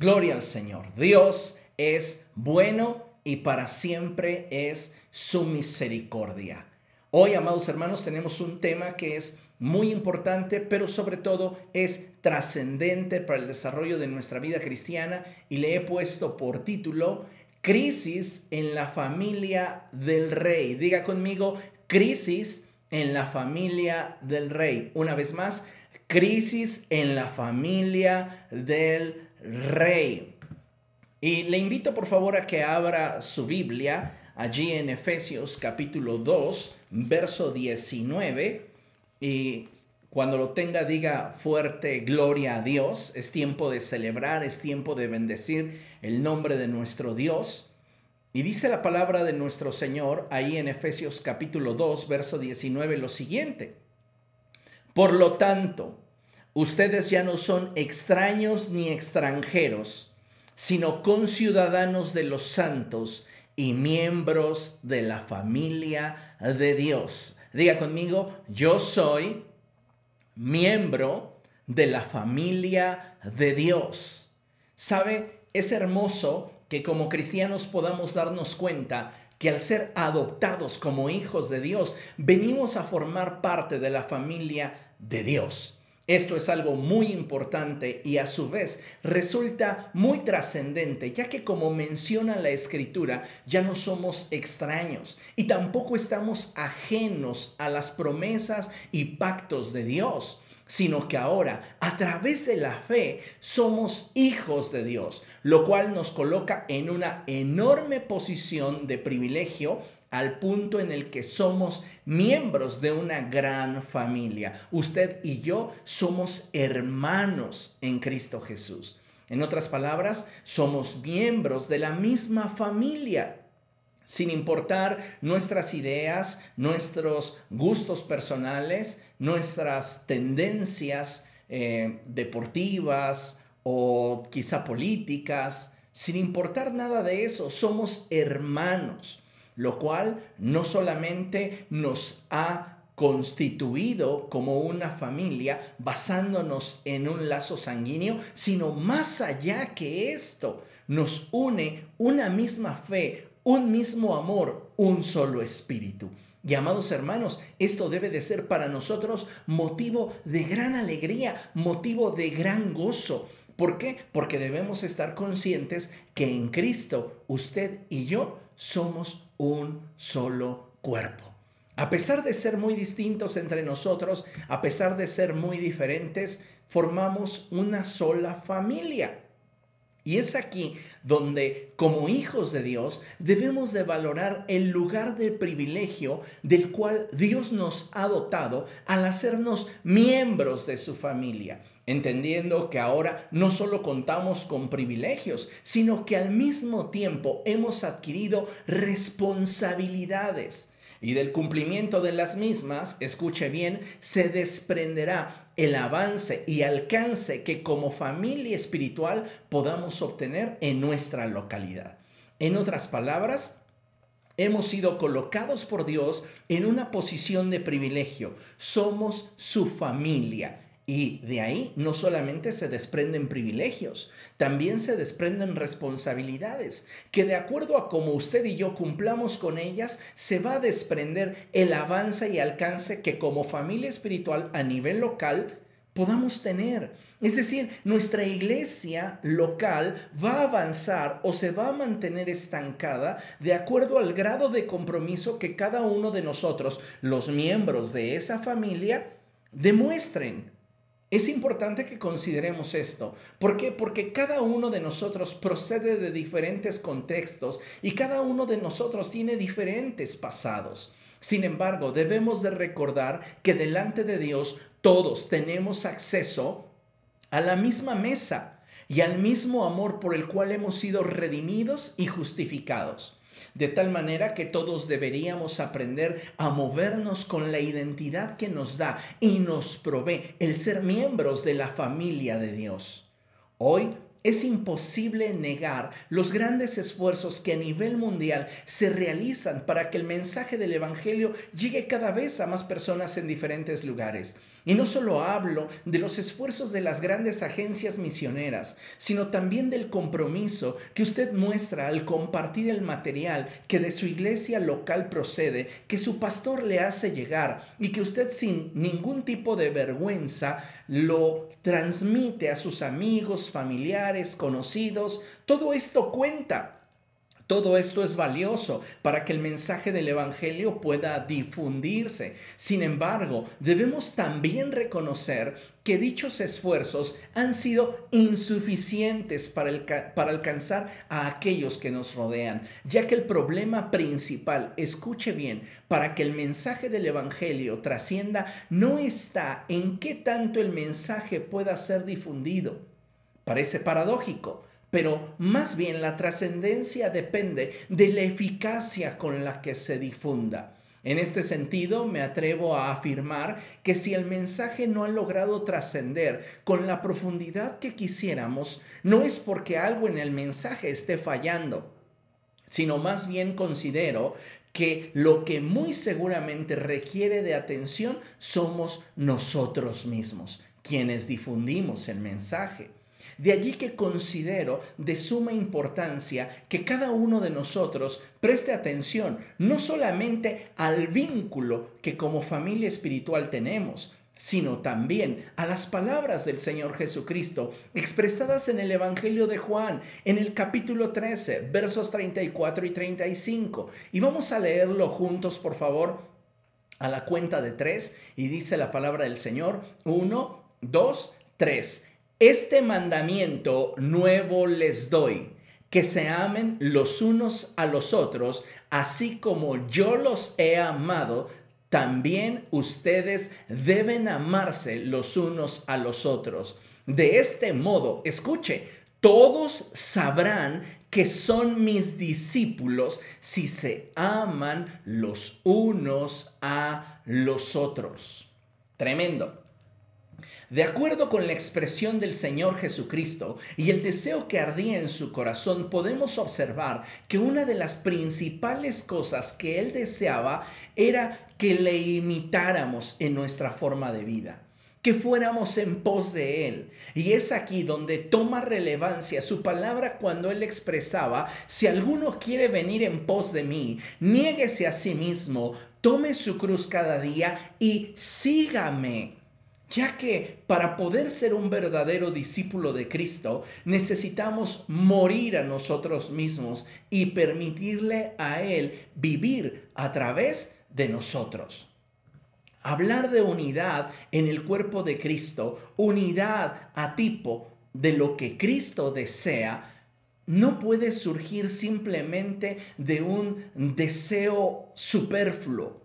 Gloria al Señor. Dios es bueno y para siempre es su misericordia. Hoy, amados hermanos, tenemos un tema que es muy importante, pero sobre todo es trascendente para el desarrollo de nuestra vida cristiana y le he puesto por título Crisis en la familia del rey. Diga conmigo, crisis en la familia del rey. Una vez más, crisis en la familia del rey. Y le invito por favor a que abra su Biblia allí en Efesios capítulo 2, verso 19. Y cuando lo tenga, diga fuerte, gloria a Dios. Es tiempo de celebrar, es tiempo de bendecir el nombre de nuestro Dios. Y dice la palabra de nuestro Señor ahí en Efesios capítulo 2, verso 19 lo siguiente. Por lo tanto, ustedes ya no son extraños ni extranjeros, sino conciudadanos de los santos y miembros de la familia de Dios. Diga conmigo, yo soy miembro de la familia de Dios. ¿Sabe? Es hermoso que como cristianos podamos darnos cuenta que al ser adoptados como hijos de Dios, venimos a formar parte de la familia de Dios. Esto es algo muy importante y a su vez resulta muy trascendente, ya que como menciona la escritura, ya no somos extraños y tampoco estamos ajenos a las promesas y pactos de Dios sino que ahora a través de la fe somos hijos de Dios, lo cual nos coloca en una enorme posición de privilegio al punto en el que somos miembros de una gran familia. Usted y yo somos hermanos en Cristo Jesús. En otras palabras, somos miembros de la misma familia sin importar nuestras ideas, nuestros gustos personales, nuestras tendencias eh, deportivas o quizá políticas, sin importar nada de eso, somos hermanos, lo cual no solamente nos ha constituido como una familia basándonos en un lazo sanguíneo, sino más allá que esto, nos une una misma fe, un mismo amor, un solo espíritu. Y amados hermanos, esto debe de ser para nosotros motivo de gran alegría, motivo de gran gozo. ¿Por qué? Porque debemos estar conscientes que en Cristo usted y yo somos un solo cuerpo. A pesar de ser muy distintos entre nosotros, a pesar de ser muy diferentes, formamos una sola familia. Y es aquí donde, como hijos de Dios, debemos de valorar el lugar de privilegio del cual Dios nos ha dotado al hacernos miembros de su familia, entendiendo que ahora no solo contamos con privilegios, sino que al mismo tiempo hemos adquirido responsabilidades y del cumplimiento de las mismas, escuche bien, se desprenderá el avance y alcance que como familia espiritual podamos obtener en nuestra localidad. En otras palabras, hemos sido colocados por Dios en una posición de privilegio. Somos su familia y de ahí no solamente se desprenden privilegios, también se desprenden responsabilidades, que de acuerdo a cómo usted y yo cumplamos con ellas, se va a desprender el avance y alcance que como familia espiritual a nivel local podamos tener. Es decir, nuestra iglesia local va a avanzar o se va a mantener estancada de acuerdo al grado de compromiso que cada uno de nosotros, los miembros de esa familia, demuestren. Es importante que consideremos esto. ¿Por qué? Porque cada uno de nosotros procede de diferentes contextos y cada uno de nosotros tiene diferentes pasados. Sin embargo, debemos de recordar que delante de Dios todos tenemos acceso a la misma mesa y al mismo amor por el cual hemos sido redimidos y justificados de tal manera que todos deberíamos aprender a movernos con la identidad que nos da y nos provee el ser miembros de la familia de Dios. Hoy es imposible negar los grandes esfuerzos que a nivel mundial se realizan para que el mensaje del Evangelio llegue cada vez a más personas en diferentes lugares. Y no solo hablo de los esfuerzos de las grandes agencias misioneras, sino también del compromiso que usted muestra al compartir el material que de su iglesia local procede, que su pastor le hace llegar y que usted sin ningún tipo de vergüenza lo transmite a sus amigos, familiares, conocidos. Todo esto cuenta. Todo esto es valioso para que el mensaje del Evangelio pueda difundirse. Sin embargo, debemos también reconocer que dichos esfuerzos han sido insuficientes para, alcanzar a aquellos que nos rodean, ya que el problema principal, escuche bien, para que el mensaje del Evangelio trascienda no está en qué tanto el mensaje pueda ser difundido. Parece paradójico pero más bien la trascendencia depende de la eficacia con la que se difunda. En este sentido, me atrevo a afirmar que si el mensaje no ha logrado trascender con la profundidad que quisiéramos, no es porque algo en el mensaje esté fallando, sino más bien considero que lo que muy seguramente requiere de atención somos nosotros mismos, quienes difundimos el mensaje. De allí que considero de suma importancia que cada uno de nosotros preste atención no solamente al vínculo que como familia espiritual tenemos, sino también a las palabras del Señor Jesucristo expresadas en el Evangelio de Juan, en el capítulo 13, versos 34 y 35. Y vamos a leerlo juntos, por favor, a la cuenta de tres. Y dice la palabra del Señor, uno, dos, tres. Este mandamiento nuevo les doy, que se amen los unos a los otros, así como yo los he amado, también ustedes deben amarse los unos a los otros. De este modo, escuche, todos sabrán que son mis discípulos si se aman los unos a los otros. Tremendo. De acuerdo con la expresión del Señor Jesucristo y el deseo que ardía en su corazón, podemos observar que una de las principales cosas que Él deseaba era que le imitáramos en nuestra forma de vida que fuéramos en pos de Él. Y es aquí donde toma relevancia su palabra cuando Él expresaba, si alguno quiere venir en pos de mí, niéguese a sí mismo, tome su cruz cada día y sígame ya que para poder ser un verdadero discípulo de Cristo necesitamos morir a nosotros mismos y permitirle a Él vivir a través de nosotros. Hablar de unidad en el cuerpo de Cristo, unidad a tipo de lo que Cristo desea, no puede surgir simplemente de un deseo superfluo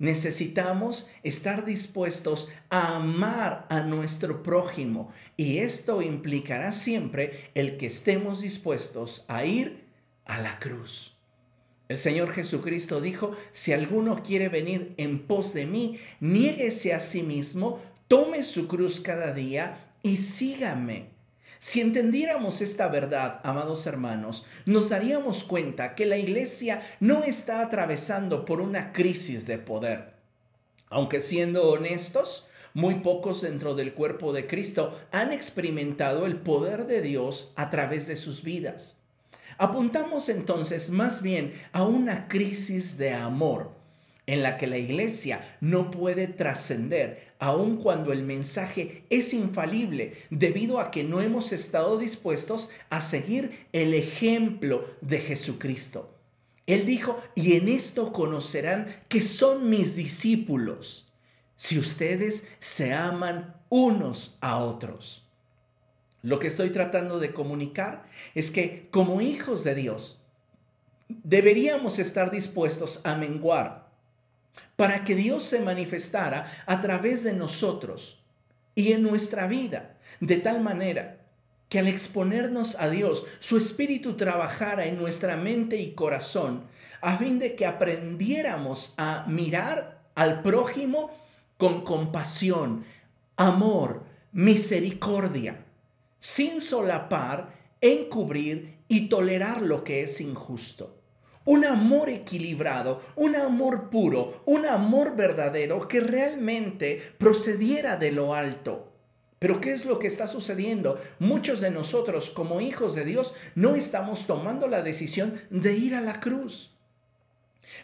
necesitamos estar dispuestos a amar a nuestro prójimo y esto implicará siempre el que estemos dispuestos a ir a la cruz. El Señor Jesucristo dijo, si alguno quiere venir en pos de mí, niéguese a sí mismo, tome su cruz cada día y sígame. Si entendiéramos esta verdad, amados hermanos, nos daríamos cuenta que la iglesia no está atravesando por una crisis de poder. Aunque siendo honestos, muy pocos dentro del cuerpo de Cristo han experimentado el poder de Dios a través de sus vidas. Apuntamos entonces más bien a una crisis de amor en la que la iglesia no puede trascender, aun cuando el mensaje es infalible, debido a que no hemos estado dispuestos a seguir el ejemplo de Jesucristo. Él dijo, y en esto conocerán que son mis discípulos, si ustedes se aman unos a otros. Lo que estoy tratando de comunicar es que como hijos de Dios, deberíamos estar dispuestos a menguar para que Dios se manifestara a través de nosotros y en nuestra vida, de tal manera que al exponernos a Dios, su Espíritu trabajara en nuestra mente y corazón, a fin de que aprendiéramos a mirar al prójimo con compasión, amor, misericordia, sin solapar, encubrir y tolerar lo que es injusto. Un amor equilibrado, un amor puro, un amor verdadero que realmente procediera de lo alto. Pero ¿qué es lo que está sucediendo? Muchos de nosotros como hijos de Dios no estamos tomando la decisión de ir a la cruz.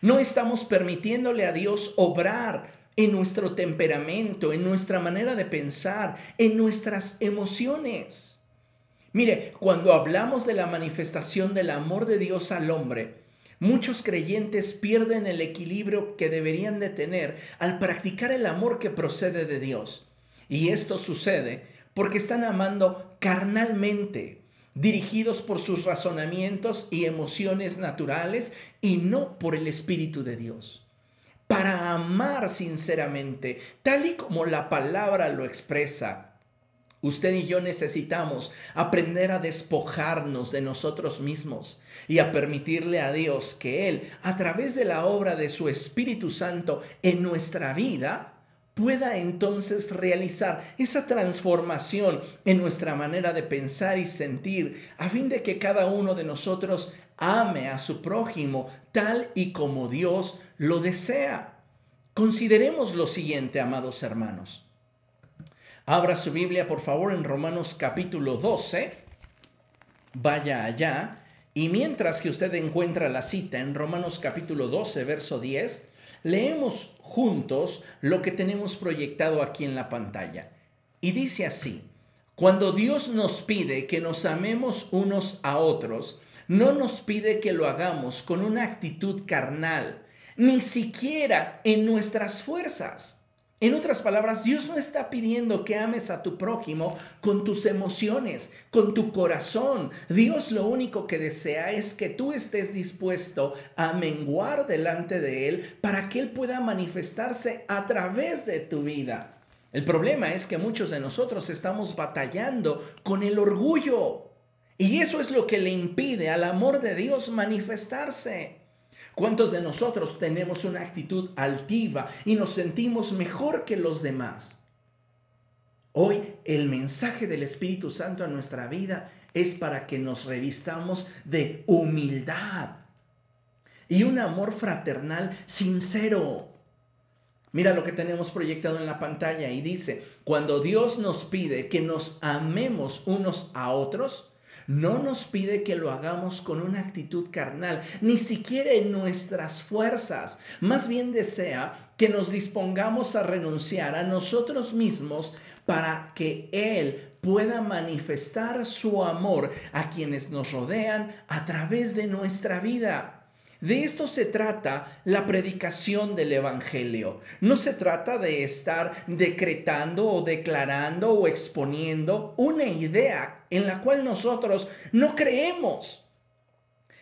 No estamos permitiéndole a Dios obrar en nuestro temperamento, en nuestra manera de pensar, en nuestras emociones. Mire, cuando hablamos de la manifestación del amor de Dios al hombre, muchos creyentes pierden el equilibrio que deberían de tener al practicar el amor que procede de Dios. Y esto sucede porque están amando carnalmente, dirigidos por sus razonamientos y emociones naturales y no por el Espíritu de Dios para amar sinceramente, tal y como la palabra lo expresa. Usted y yo necesitamos aprender a despojarnos de nosotros mismos y a permitirle a Dios que Él, a través de la obra de su Espíritu Santo en nuestra vida, pueda entonces realizar esa transformación en nuestra manera de pensar y sentir, a fin de que cada uno de nosotros ame a su prójimo tal y como Dios lo desea. Consideremos lo siguiente, amados hermanos. Abra su Biblia, por favor, en Romanos capítulo 12. Vaya allá. Y mientras que usted encuentra la cita en Romanos capítulo 12, verso 10, leemos juntos lo que tenemos proyectado aquí en la pantalla. Y dice así, cuando Dios nos pide que nos amemos unos a otros, no nos pide que lo hagamos con una actitud carnal, ni siquiera en nuestras fuerzas. En otras palabras, Dios no está pidiendo que ames a tu prójimo con tus emociones, con tu corazón. Dios lo único que desea es que tú estés dispuesto a menguar delante de Él para que Él pueda manifestarse a través de tu vida. El problema es que muchos de nosotros estamos batallando con el orgullo. Y eso es lo que le impide al amor de Dios manifestarse. ¿Cuántos de nosotros tenemos una actitud altiva y nos sentimos mejor que los demás? Hoy el mensaje del Espíritu Santo a nuestra vida es para que nos revistamos de humildad y un amor fraternal sincero. Mira lo que tenemos proyectado en la pantalla y dice, cuando Dios nos pide que nos amemos unos a otros, no nos pide que lo hagamos con una actitud carnal, ni siquiera en nuestras fuerzas. Más bien desea que nos dispongamos a renunciar a nosotros mismos para que Él pueda manifestar su amor a quienes nos rodean a través de nuestra vida. De esto se trata la predicación del Evangelio. No se trata de estar decretando o declarando o exponiendo una idea en la cual nosotros no creemos.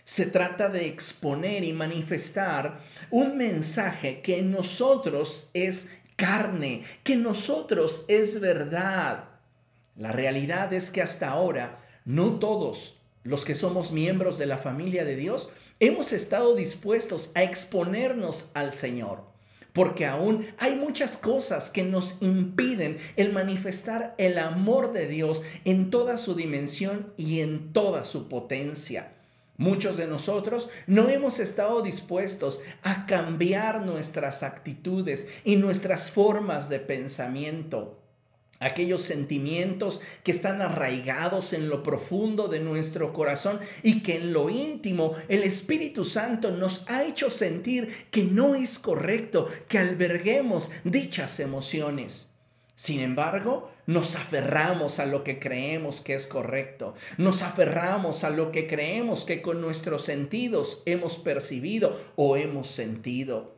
Se trata de exponer y manifestar un mensaje que en nosotros es carne, que en nosotros es verdad. La realidad es que hasta ahora no todos los que somos miembros de la familia de Dios hemos estado dispuestos a exponernos al Señor. Porque aún hay muchas cosas que nos impiden el manifestar el amor de Dios en toda su dimensión y en toda su potencia. Muchos de nosotros no hemos estado dispuestos a cambiar nuestras actitudes y nuestras formas de pensamiento aquellos sentimientos que están arraigados en lo profundo de nuestro corazón y que en lo íntimo el Espíritu Santo nos ha hecho sentir que no es correcto que alberguemos dichas emociones. Sin embargo, nos aferramos a lo que creemos que es correcto, nos aferramos a lo que creemos que con nuestros sentidos hemos percibido o hemos sentido.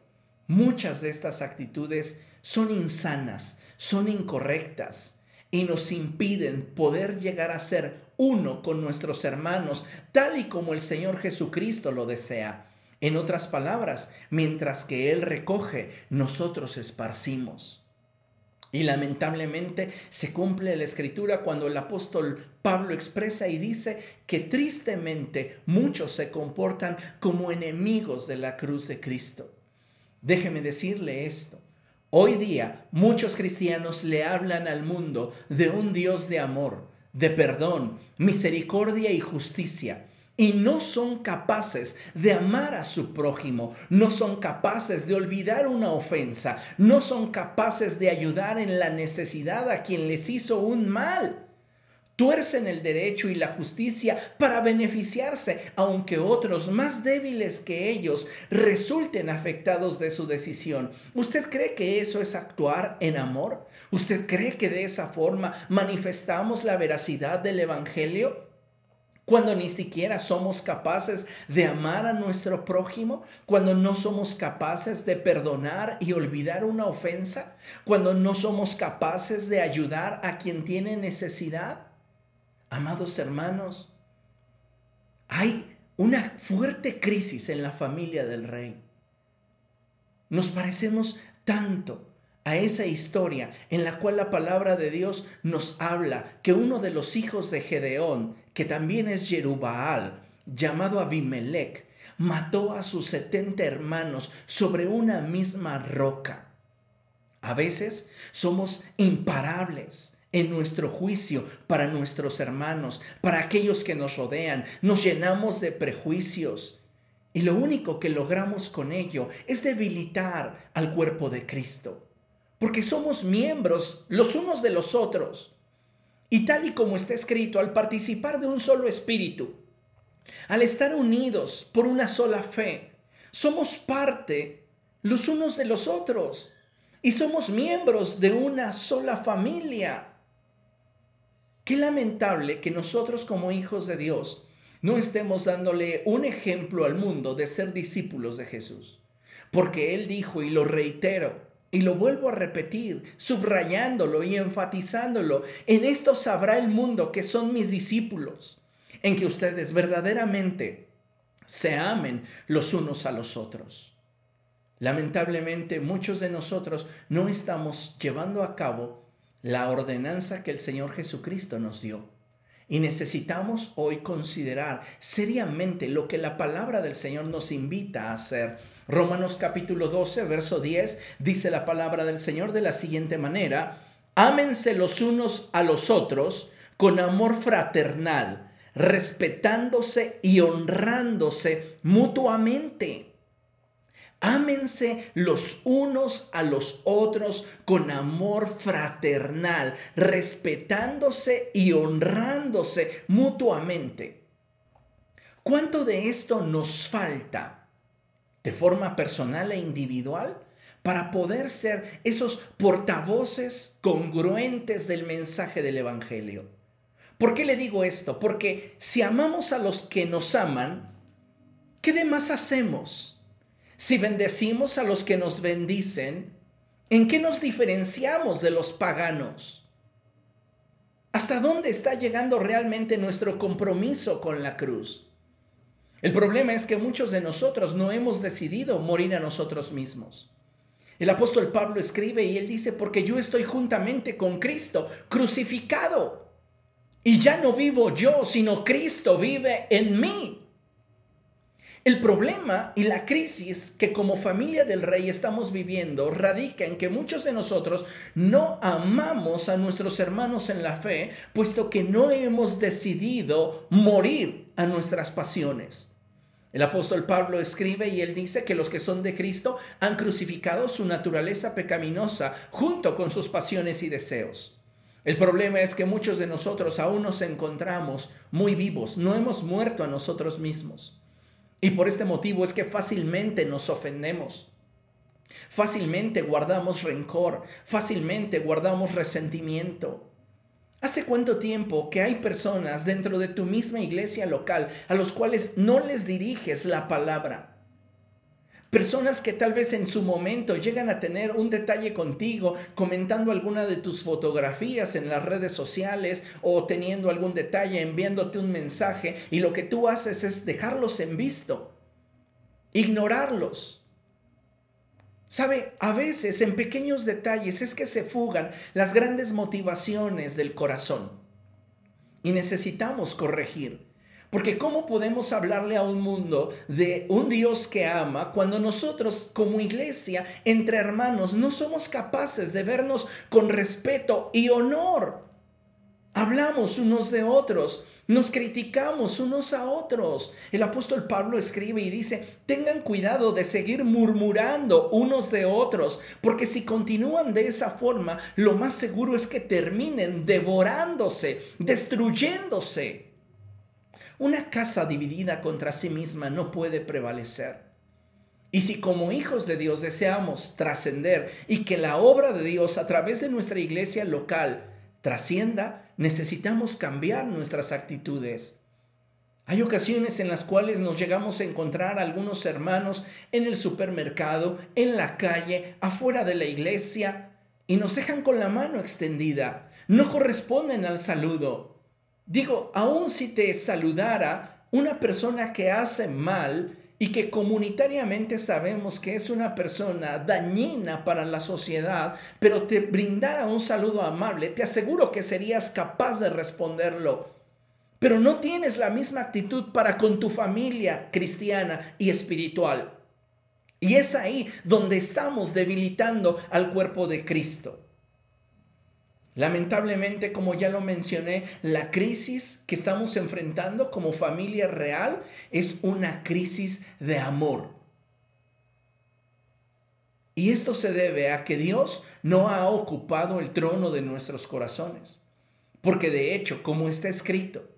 Muchas de estas actitudes son insanas, son incorrectas y nos impiden poder llegar a ser uno con nuestros hermanos, tal y como el Señor Jesucristo lo desea. En otras palabras, mientras que Él recoge, nosotros esparcimos. Y lamentablemente se cumple la escritura cuando el apóstol Pablo expresa y dice que tristemente muchos se comportan como enemigos de la cruz de Cristo. Déjeme decirle esto. Hoy día muchos cristianos le hablan al mundo de un Dios de amor, de perdón, misericordia y justicia. y no son capaces de amar a su prójimo, no son capaces de olvidar una ofensa, no son capaces de ayudar en la necesidad a quien les hizo un mal. Tuercen el derecho y la justicia para beneficiarse, aunque otros más débiles que ellos resulten afectados de su decisión. ¿Usted cree que eso es actuar en amor? ¿Usted cree que de esa forma manifestamos la veracidad del Evangelio? cuando ni siquiera somos capaces de amar a nuestro prójimo, cuando no somos capaces de perdonar y olvidar una ofensa, cuando no somos capaces de ayudar a quien tiene necesidad. Amados hermanos, hay una fuerte crisis en la familia del rey. Nos parecemos tanto a esa historia en la cual la palabra de Dios nos habla que uno de los hijos de Gedeón, que también es Jerubaal, llamado Abimelech, mató a sus setenta hermanos sobre una misma roca. A veces somos imparables en nuestro juicio para nuestros hermanos, para aquellos que nos rodean. Nos llenamos de prejuicios y lo único que logramos con ello es debilitar al cuerpo de Cristo porque somos miembros los unos de los otros. Y tal y como está escrito, al participar de un solo espíritu, al estar unidos por una sola fe, somos parte los unos de los otros y somos miembros de una sola familia. Qué lamentable que nosotros como hijos de Dios no estemos dándole un ejemplo al mundo de ser discípulos de Jesús. Porque Él dijo, y lo reitero, y lo vuelvo a repetir, subrayándolo y enfatizándolo. En esto sabrá el mundo que son mis discípulos, en que ustedes verdaderamente se amen los unos a los otros. Lamentablemente muchos de nosotros no estamos llevando a cabo la ordenanza que el Señor Jesucristo nos dio. Y necesitamos hoy considerar seriamente lo que la palabra del Señor nos invita a hacer Romanos capítulo 12, verso 10, dice la palabra del Señor de la siguiente manera, ámense los unos a los otros con amor fraternal, respetándose y honrándose mutuamente. Ámense los unos a los otros con amor fraternal, respetándose y honrándose mutuamente. ¿Cuánto de esto nos falta? de forma personal e individual para poder ser esos portavoces congruentes del mensaje del Evangelio. ¿Por qué le digo esto? Porque si amamos a los que nos aman, ¿qué demás hacemos? Si bendecimos a los que nos bendicen, ¿en qué nos diferenciamos de los paganos? ¿Hasta dónde está llegando realmente nuestro compromiso con la cruz? El problema es que muchos de nosotros no hemos decidido morir a nosotros mismos. El apóstol Pablo escribe y él dice, porque yo estoy juntamente con Cristo, crucificado. Y ya no vivo yo, sino Cristo vive en mí. El problema y la crisis que como familia del rey estamos viviendo radica en que muchos de nosotros no amamos a nuestros hermanos en la fe, puesto que no hemos decidido morir a nuestras pasiones. El apóstol Pablo escribe y él dice que los que son de Cristo han crucificado su naturaleza pecaminosa junto con sus pasiones y deseos. El problema es que muchos de nosotros aún nos encontramos muy vivos, no hemos muerto a nosotros mismos. Y por este motivo es que fácilmente nos ofendemos. Fácilmente guardamos rencor, fácilmente guardamos resentimiento. ¿Hace cuánto tiempo que hay personas dentro de tu misma iglesia local a los cuales no les diriges la palabra? Personas que tal vez en su momento llegan a tener un detalle contigo comentando alguna de tus fotografías en las redes sociales o teniendo algún detalle enviándote un mensaje y lo que tú haces es dejarlos en visto, ignorarlos. Sabe, a veces en pequeños detalles es que se fugan las grandes motivaciones del corazón. Y necesitamos corregir. Porque ¿cómo podemos hablarle a un mundo de un Dios que ama cuando nosotros como iglesia, entre hermanos, no somos capaces de vernos con respeto y honor? Hablamos unos de otros Nos criticamos unos a otros. El apóstol Pablo escribe y dice, tengan cuidado de seguir murmurando unos de otros, porque si continúan de esa forma, lo más seguro es que terminen devorándose, destruyéndose. Una casa dividida contra sí misma no puede prevalecer. Y si como hijos de Dios deseamos trascender y que la obra de Dios a través de nuestra iglesia local trascienda, necesitamos cambiar nuestras actitudes. Hay ocasiones en las cuales nos llegamos a encontrar algunos hermanos en el supermercado, en la calle, afuera de la iglesia, y nos dejan con la mano extendida. No corresponden al saludo. Digo, aun si te saludara una persona que hace mal, y que comunitariamente sabemos que es una persona dañina para la sociedad, pero te brindara un saludo amable, te aseguro que serías capaz de responderlo. Pero no tienes la misma actitud para con tu familia cristiana y espiritual. Y es ahí donde estamos debilitando al cuerpo de Cristo. Lamentablemente, como ya lo mencioné, la crisis que estamos enfrentando como familia real es una crisis de amor. Y esto se debe a que Dios no ha ocupado el trono de nuestros corazones. Porque de hecho, como está escrito,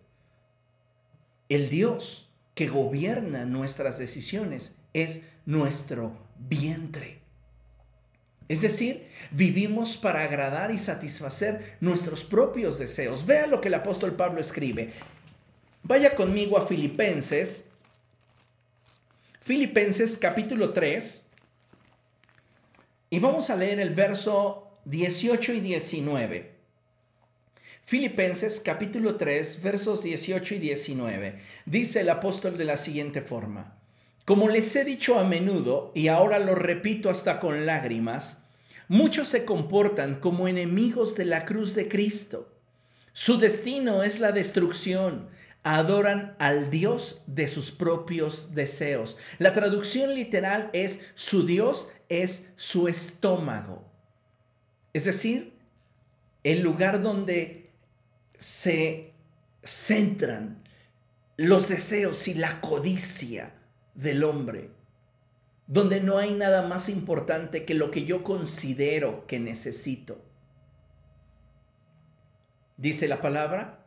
el Dios que gobierna nuestras decisiones es nuestro vientre. Es decir, vivimos para agradar y satisfacer nuestros propios deseos. Vea lo que el apóstol Pablo escribe. Vaya conmigo a Filipenses. Filipenses capítulo 3. Y vamos a leer el verso 18 y 19. Filipenses capítulo 3 versos 18 y 19. Dice el apóstol de la siguiente forma. Como les he dicho a menudo, y ahora lo repito hasta con lágrimas, muchos se comportan como enemigos de la cruz de Cristo. Su destino es la destrucción. Adoran al Dios de sus propios deseos. La traducción literal es su Dios es su estómago. Es decir, el lugar donde se centran los deseos y la codicia del hombre, donde no hay nada más importante que lo que yo considero que necesito. Dice la palabra,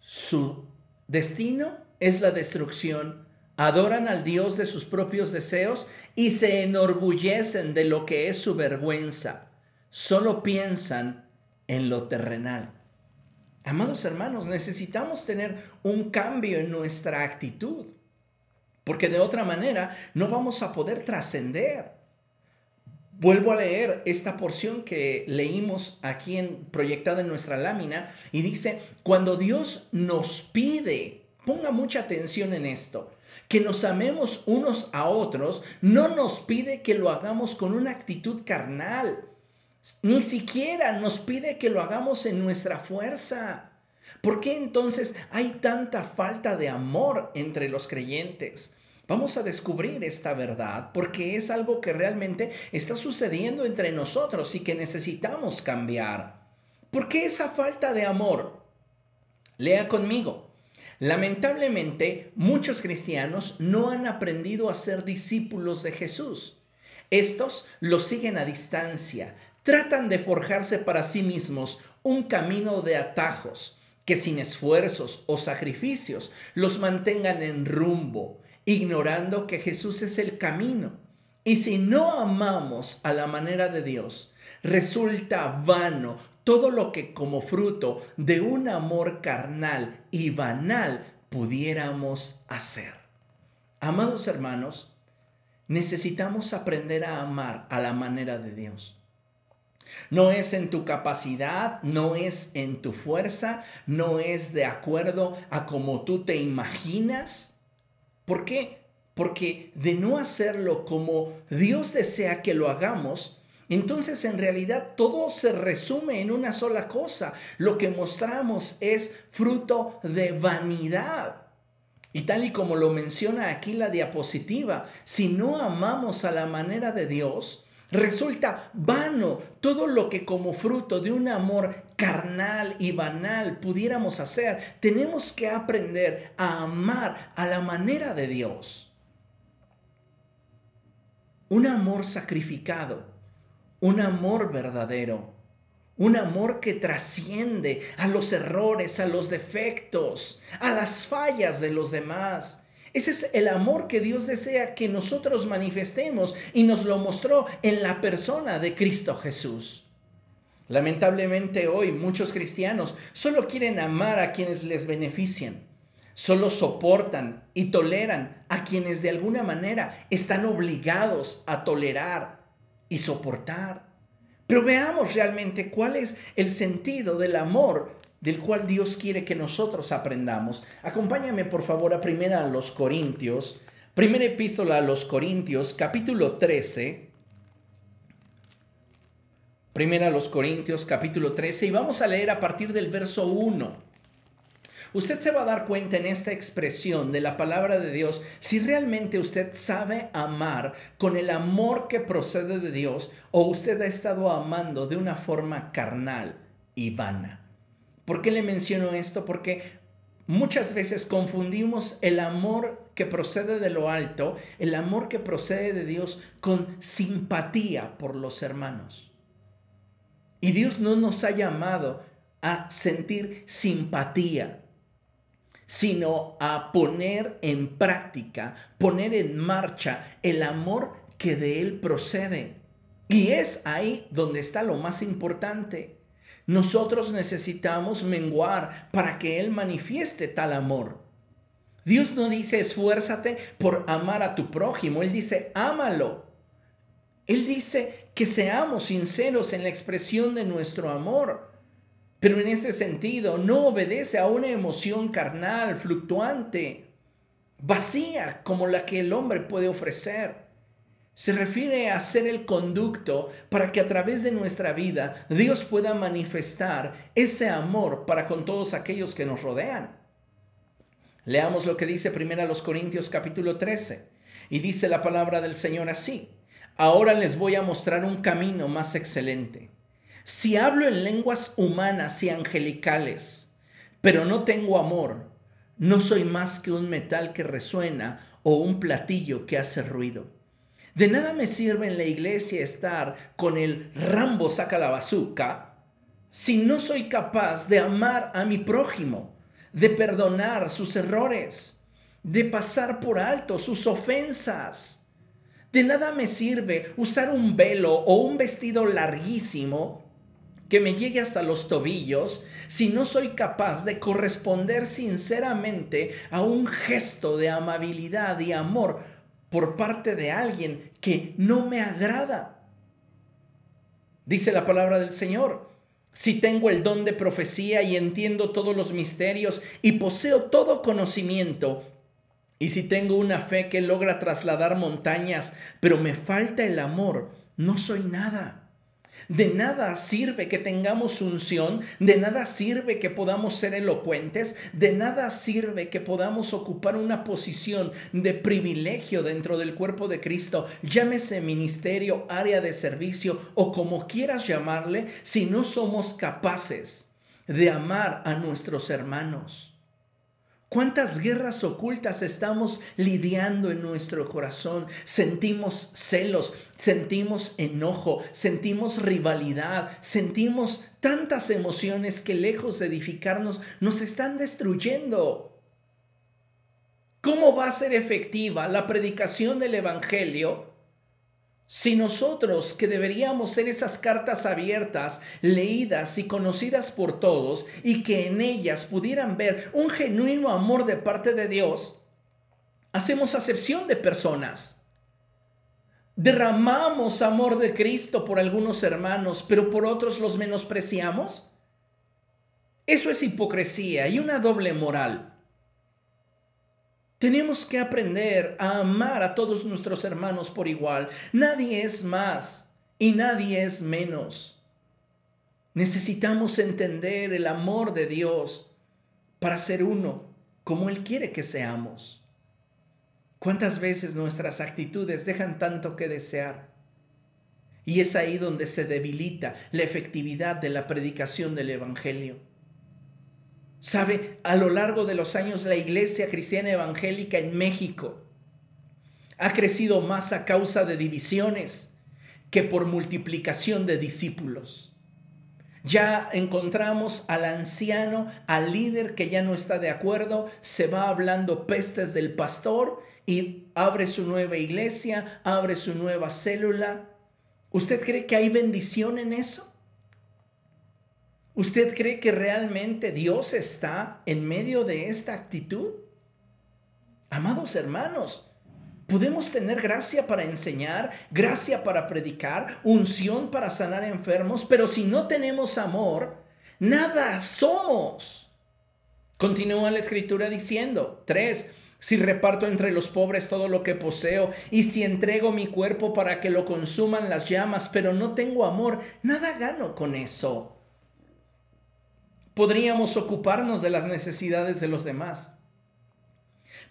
su destino es la destrucción. Adoran al Dios de sus propios deseos y se enorgullecen de lo que es su vergüenza. Solo piensan en lo terrenal. Amados hermanos, necesitamos tener un cambio en nuestra actitud, porque de otra manera no vamos a poder trascender. Vuelvo a leer esta porción que leímos aquí en proyectada en nuestra lámina y dice, cuando Dios nos pide, ponga mucha atención en esto, que nos amemos unos a otros, no nos pide que lo hagamos con una actitud carnal ni siquiera nos pide que lo hagamos en nuestra fuerza. ¿Por qué entonces hay tanta falta de amor entre los creyentes? Vamos a descubrir esta verdad porque es algo que realmente está sucediendo entre nosotros y que necesitamos cambiar. ¿Por qué esa falta de amor? Lea conmigo. Lamentablemente, muchos cristianos no han aprendido a ser discípulos de Jesús. Estos lo siguen a distancia, tratan de forjarse para sí mismos un camino de atajos que sin esfuerzos o sacrificios los mantengan en rumbo, ignorando que Jesús es el camino. Y si no amamos a la manera de Dios, resulta vano todo lo que como fruto de un amor carnal y banal pudiéramos hacer. Amados hermanos, necesitamos aprender a amar a la manera de Dios. No es en tu capacidad, no es en tu fuerza, no es de acuerdo a como tú te imaginas. ¿Por qué? Porque de no hacerlo como Dios desea que lo hagamos, entonces en realidad todo se resume en una sola cosa. Lo que mostramos es fruto de vanidad. Y tal y como lo menciona aquí la diapositiva, si no amamos a la manera de Dios, Resulta vano todo lo que como fruto de un amor carnal y banal pudiéramos hacer. Tenemos que aprender a amar a la manera de Dios. Un amor sacrificado, un amor verdadero, un amor que trasciende a los errores, a los defectos, a las fallas de los demás ese es el amor que Dios desea que nosotros manifestemos y nos lo mostró en la persona de Cristo Jesús. Lamentablemente hoy muchos cristianos solo quieren amar a quienes les benefician, solo soportan y toleran a quienes de alguna manera están obligados a tolerar y soportar. Pero veamos realmente cuál es el sentido del amor del cual Dios quiere que nosotros aprendamos. Acompáñame por favor a primera a los Corintios, primera epístola a los Corintios, capítulo 13. Primera a los Corintios, capítulo 13, y vamos a leer a partir del verso 1. Usted se va a dar cuenta en esta expresión de la palabra de Dios si realmente usted sabe amar con el amor que procede de Dios o usted ha estado amando de una forma carnal y vana. ¿Por qué le menciono esto? Porque muchas veces confundimos el amor que procede de lo alto, el amor que procede de Dios, con simpatía por los hermanos. Y Dios no nos ha llamado a sentir simpatía, sino a poner en práctica, poner en marcha el amor que de Él procede. Y es ahí donde está lo más importante. Nosotros necesitamos menguar para que Él manifieste tal amor. Dios no dice esfuérzate por amar a tu prójimo, Él dice ámalo. Él dice que seamos sinceros en la expresión de nuestro amor. Pero en ese sentido no obedece a una emoción carnal, fluctuante, vacía como la que el hombre puede ofrecer. Se refiere a ser el conducto para que a través de nuestra vida Dios pueda manifestar ese amor para con todos aquellos que nos rodean. Leamos lo que dice primero los Corintios capítulo 13 y dice la palabra del Señor así. Ahora les voy a mostrar un camino más excelente. Si hablo en lenguas humanas y angelicales, pero no tengo amor, no soy más que un metal que resuena o un platillo que hace ruido. De nada me sirve en la iglesia estar con el Rambo saca la bazooka si no soy capaz de amar a mi prójimo, de perdonar sus errores, de pasar por alto sus ofensas. De nada me sirve usar un velo o un vestido larguísimo que me llegue hasta los tobillos si no soy capaz de corresponder sinceramente a un gesto de amabilidad y amor por parte de alguien que no me agrada. Dice la palabra del Señor. Si tengo el don de profecía y entiendo todos los misterios y poseo todo conocimiento, y si tengo una fe que logra trasladar montañas, pero me falta el amor, no soy nada. De nada sirve que tengamos unción, de nada sirve que podamos ser elocuentes, de nada sirve que podamos ocupar una posición de privilegio dentro del cuerpo de Cristo, llámese ministerio, área de servicio o como quieras llamarle, si no somos capaces de amar a nuestros hermanos. ¿Cuántas guerras ocultas estamos lidiando en nuestro corazón? Sentimos celos, sentimos enojo, sentimos rivalidad, sentimos tantas emociones que lejos de edificarnos nos están destruyendo. ¿Cómo va a ser efectiva la predicación del Evangelio si nosotros, que deberíamos ser esas cartas abiertas, leídas y conocidas por todos, y que en ellas pudieran ver un genuino amor de parte de Dios, hacemos acepción de personas. Derramamos amor de Cristo por algunos hermanos, pero por otros los menospreciamos. Eso es hipocresía y una doble moral. Tenemos que aprender a amar a todos nuestros hermanos por igual. Nadie es más y nadie es menos. Necesitamos entender el amor de Dios para ser uno como Él quiere que seamos. ¿Cuántas veces nuestras actitudes dejan tanto que desear? Y es ahí donde se debilita la efectividad de la predicación del Evangelio. Sabe, a lo largo de los años la iglesia cristiana evangélica en México ha crecido más a causa de divisiones que por multiplicación de discípulos. Ya encontramos al anciano, al líder que ya no está de acuerdo, se va hablando pestes del pastor y abre su nueva iglesia, abre su nueva célula. ¿Usted cree que hay bendición en eso? ¿Usted cree que realmente Dios está en medio de esta actitud? Amados hermanos, Podemos tener gracia para enseñar, gracia para predicar, unción para sanar enfermos, pero si no tenemos amor, nada somos. Continúa la escritura diciendo, 3. Si reparto entre los pobres todo lo que poseo, y si entrego mi cuerpo para que lo consuman las llamas, pero no tengo amor, nada gano con eso. Podríamos ocuparnos de las necesidades de los demás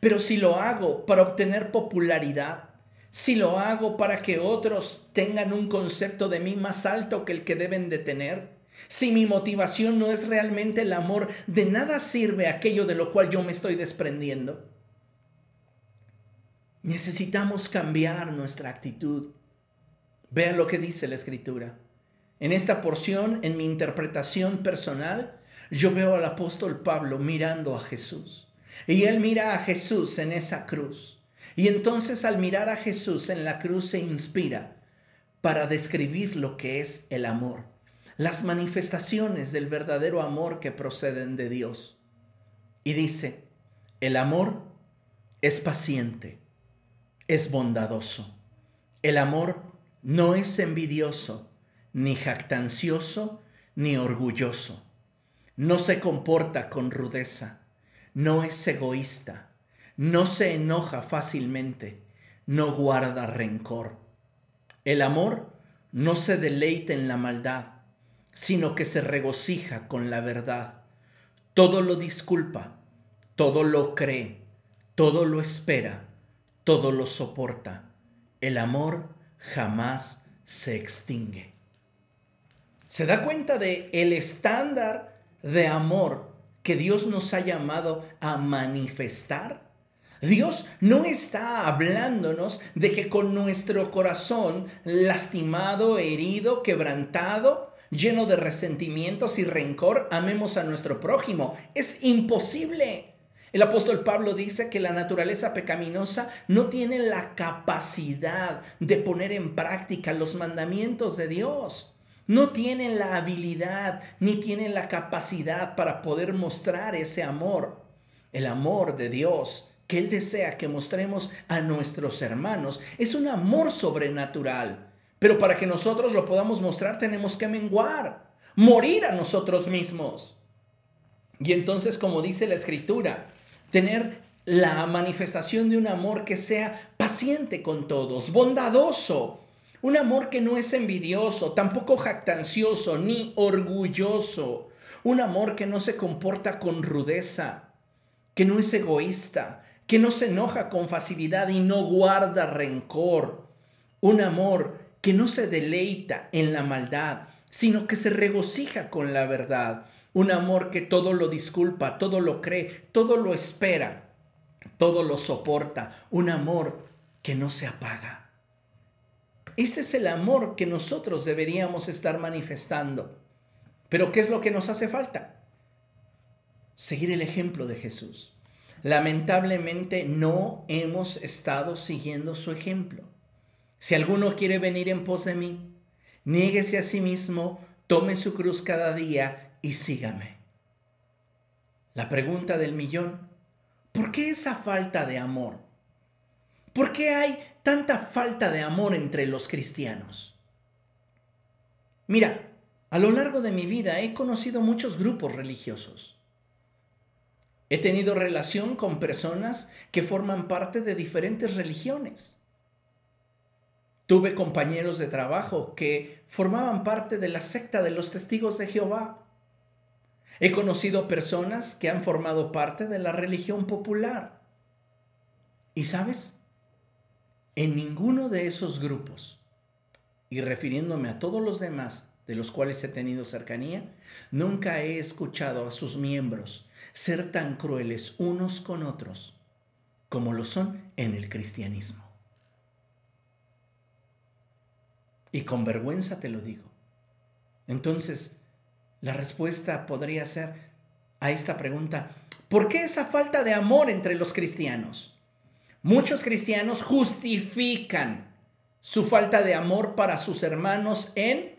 pero si lo hago para obtener popularidad, si lo hago para que otros tengan un concepto de mí más alto que el que deben de tener, si mi motivación no es realmente el amor, de nada sirve aquello de lo cual yo me estoy desprendiendo. Necesitamos cambiar nuestra actitud. Vean lo que dice la escritura. En esta porción, en mi interpretación personal, yo veo al apóstol Pablo mirando a Jesús. Y él mira a Jesús en esa cruz. Y entonces al mirar a Jesús en la cruz se inspira para describir lo que es el amor, las manifestaciones del verdadero amor que proceden de Dios. Y dice, el amor es paciente, es bondadoso. El amor no es envidioso, ni jactancioso, ni orgulloso. No se comporta con rudeza no es egoísta, no se enoja fácilmente, no guarda rencor. El amor no se deleita en la maldad, sino que se regocija con la verdad. Todo lo disculpa, todo lo cree, todo lo espera, todo lo soporta. El amor jamás se extingue. ¿Se da cuenta de el estándar de amor que Dios nos ha llamado a manifestar? Dios no está hablándonos de que con nuestro corazón lastimado, herido, quebrantado, lleno de resentimientos y rencor, amemos a nuestro prójimo. Es imposible. El apóstol Pablo dice que la naturaleza pecaminosa no tiene la capacidad de poner en práctica los mandamientos de Dios. No tienen la habilidad ni tienen la capacidad para poder mostrar ese amor, el amor de Dios que Él desea que mostremos a nuestros hermanos. Es un amor sobrenatural. Pero para que nosotros lo podamos mostrar tenemos que menguar, morir a nosotros mismos. Y entonces, como dice la escritura, tener la manifestación de un amor que sea paciente con todos, bondadoso, un amor que no es envidioso, tampoco jactancioso, ni orgulloso. Un amor que no se comporta con rudeza, que no es egoísta, que no se enoja con facilidad y no guarda rencor. Un amor que no se deleita en la maldad, sino que se regocija con la verdad. Un amor que todo lo disculpa, todo lo cree, todo lo espera, todo lo soporta. Un amor que no se apaga. Ese es el amor que nosotros deberíamos estar manifestando. Pero ¿qué es lo que nos hace falta? Seguir el ejemplo de Jesús. Lamentablemente no hemos estado siguiendo su ejemplo. Si alguno quiere venir en pos de mí, niéguese a sí mismo, tome su cruz cada día y sígame. La pregunta del millón, ¿por qué esa falta de amor? ¿Por qué hay tanta falta de amor entre los cristianos? Mira, a lo largo de mi vida he conocido muchos grupos religiosos. He tenido relación con personas que forman parte de diferentes religiones. Tuve compañeros de trabajo que formaban parte de la secta de los testigos de Jehová. He conocido personas que han formado parte de la religión popular. ¿Y sabes? En ninguno de esos grupos, y refiriéndome a todos los demás de los cuales he tenido cercanía, nunca he escuchado a sus miembros ser tan crueles unos con otros como lo son en el cristianismo. Y con vergüenza te lo digo. Entonces, la respuesta podría ser a esta pregunta, ¿por qué esa falta de amor entre los cristianos? Muchos cristianos justifican su falta de amor para sus hermanos en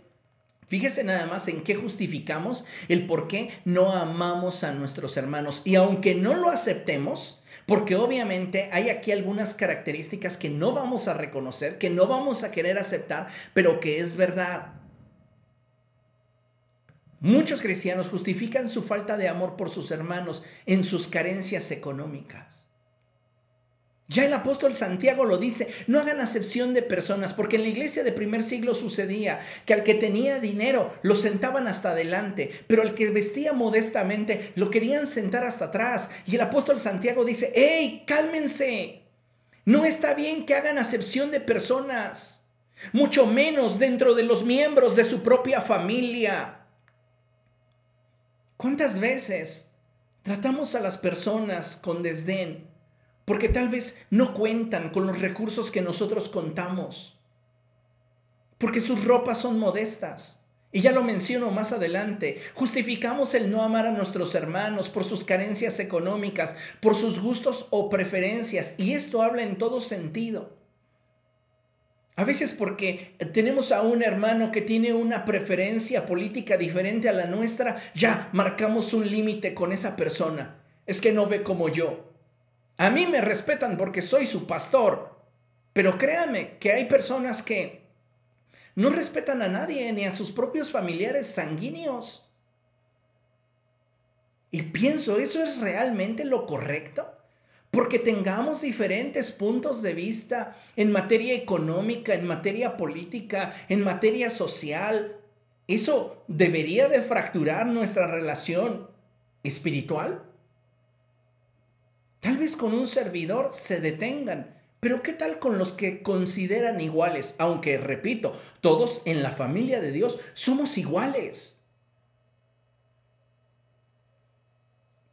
Fíjese nada más en qué justificamos el por qué no amamos a nuestros hermanos. Y aunque no lo aceptemos, porque obviamente hay aquí algunas características que no vamos a reconocer, que no vamos a querer aceptar, pero que es verdad. Muchos cristianos justifican su falta de amor por sus hermanos en sus carencias económicas. Ya el apóstol Santiago lo dice, no hagan acepción de personas, porque en la iglesia de primer siglo sucedía que al que tenía dinero lo sentaban hasta adelante, pero al que vestía modestamente lo querían sentar hasta atrás. Y el apóstol Santiago dice, ¡Ey, cálmense! No está bien que hagan acepción de personas, mucho menos dentro de los miembros de su propia familia. ¿Cuántas veces tratamos a las personas con desdén? Porque tal vez no cuentan con los recursos que nosotros contamos, porque sus ropas son modestas. Y ya lo menciono más adelante, justificamos el no amar a nuestros hermanos por sus carencias económicas, por sus gustos o preferencias, y esto habla en todo sentido. A veces porque tenemos a un hermano que tiene una preferencia política diferente a la nuestra, ya marcamos un límite con esa persona. Es que no ve como yo. A mí me respetan porque soy su pastor, pero créame que hay personas que no respetan a nadie ni a sus propios familiares sanguíneos. Y pienso, ¿eso es realmente lo correcto? Porque tengamos diferentes puntos de vista en materia económica, en materia política, en materia social. ¿Eso debería de fracturar nuestra relación espiritual? Tal vez con un servidor se detengan, pero ¿qué tal con los que consideran iguales? Aunque, repito, todos en la familia de Dios somos iguales.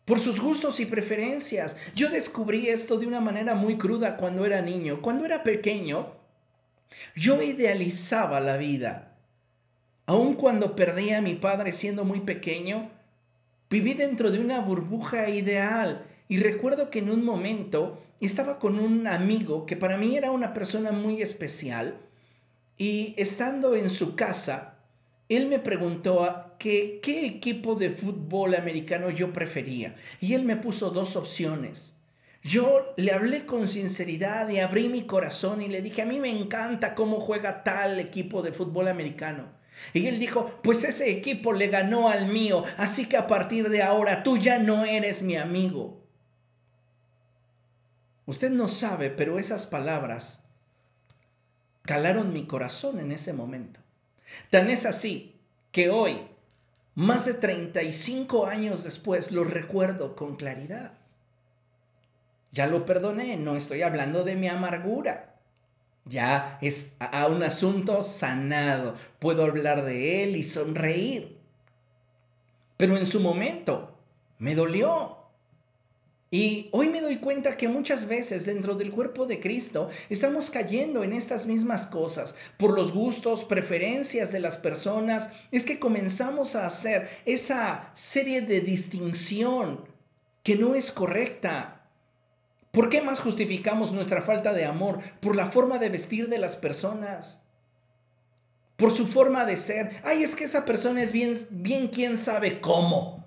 Por sus gustos y preferencias. Yo descubrí esto de una manera muy cruda cuando era niño. Cuando era pequeño, yo idealizaba la vida. Aun cuando perdí a mi padre siendo muy pequeño, viví dentro de una burbuja ideal y recuerdo que en un momento estaba con un amigo que para mí era una persona muy especial y estando en su casa, él me preguntó qué equipo de fútbol americano yo prefería y él me puso dos opciones. Yo le hablé con sinceridad y abrí mi corazón y le dije, a mí me encanta cómo juega tal equipo de fútbol americano. Y él dijo, pues ese equipo le ganó al mío, así que a partir de ahora tú ya no eres mi amigo. Usted no sabe, pero esas palabras calaron mi corazón en ese momento. Tan es así que hoy, más de 35 años después, lo recuerdo con claridad. Ya lo perdoné, no estoy hablando de mi amargura. Ya es a un asunto sanado. Puedo hablar de él y sonreír. Pero en su momento me dolió. Y hoy me doy cuenta que muchas veces dentro del cuerpo de Cristo estamos cayendo en estas mismas cosas por los gustos, preferencias de las personas. Es que comenzamos a hacer esa serie de distinción que no es correcta. ¿Por qué más justificamos nuestra falta de amor? Por la forma de vestir de las personas. Por su forma de ser. Ay, es que esa persona es bien, bien quién sabe cómo.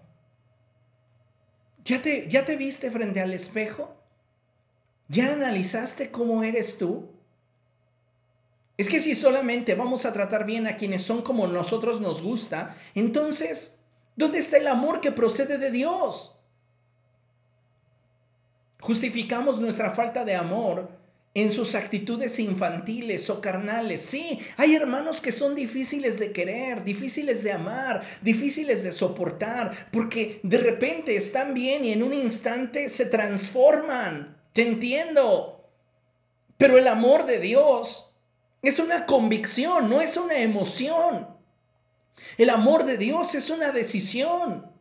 ¿Ya te, ¿Ya te viste frente al espejo? ¿Ya analizaste cómo eres tú? Es que si solamente vamos a tratar bien a quienes son como nosotros nos gusta, entonces, ¿dónde está el amor que procede de Dios? Justificamos nuestra falta de amor en sus actitudes infantiles o carnales. Sí, hay hermanos que son difíciles de querer, difíciles de amar, difíciles de soportar, porque de repente están bien y en un instante se transforman. Te entiendo. Pero el amor de Dios Es una convicción, no es una emoción. El amor de Dios es una decisión.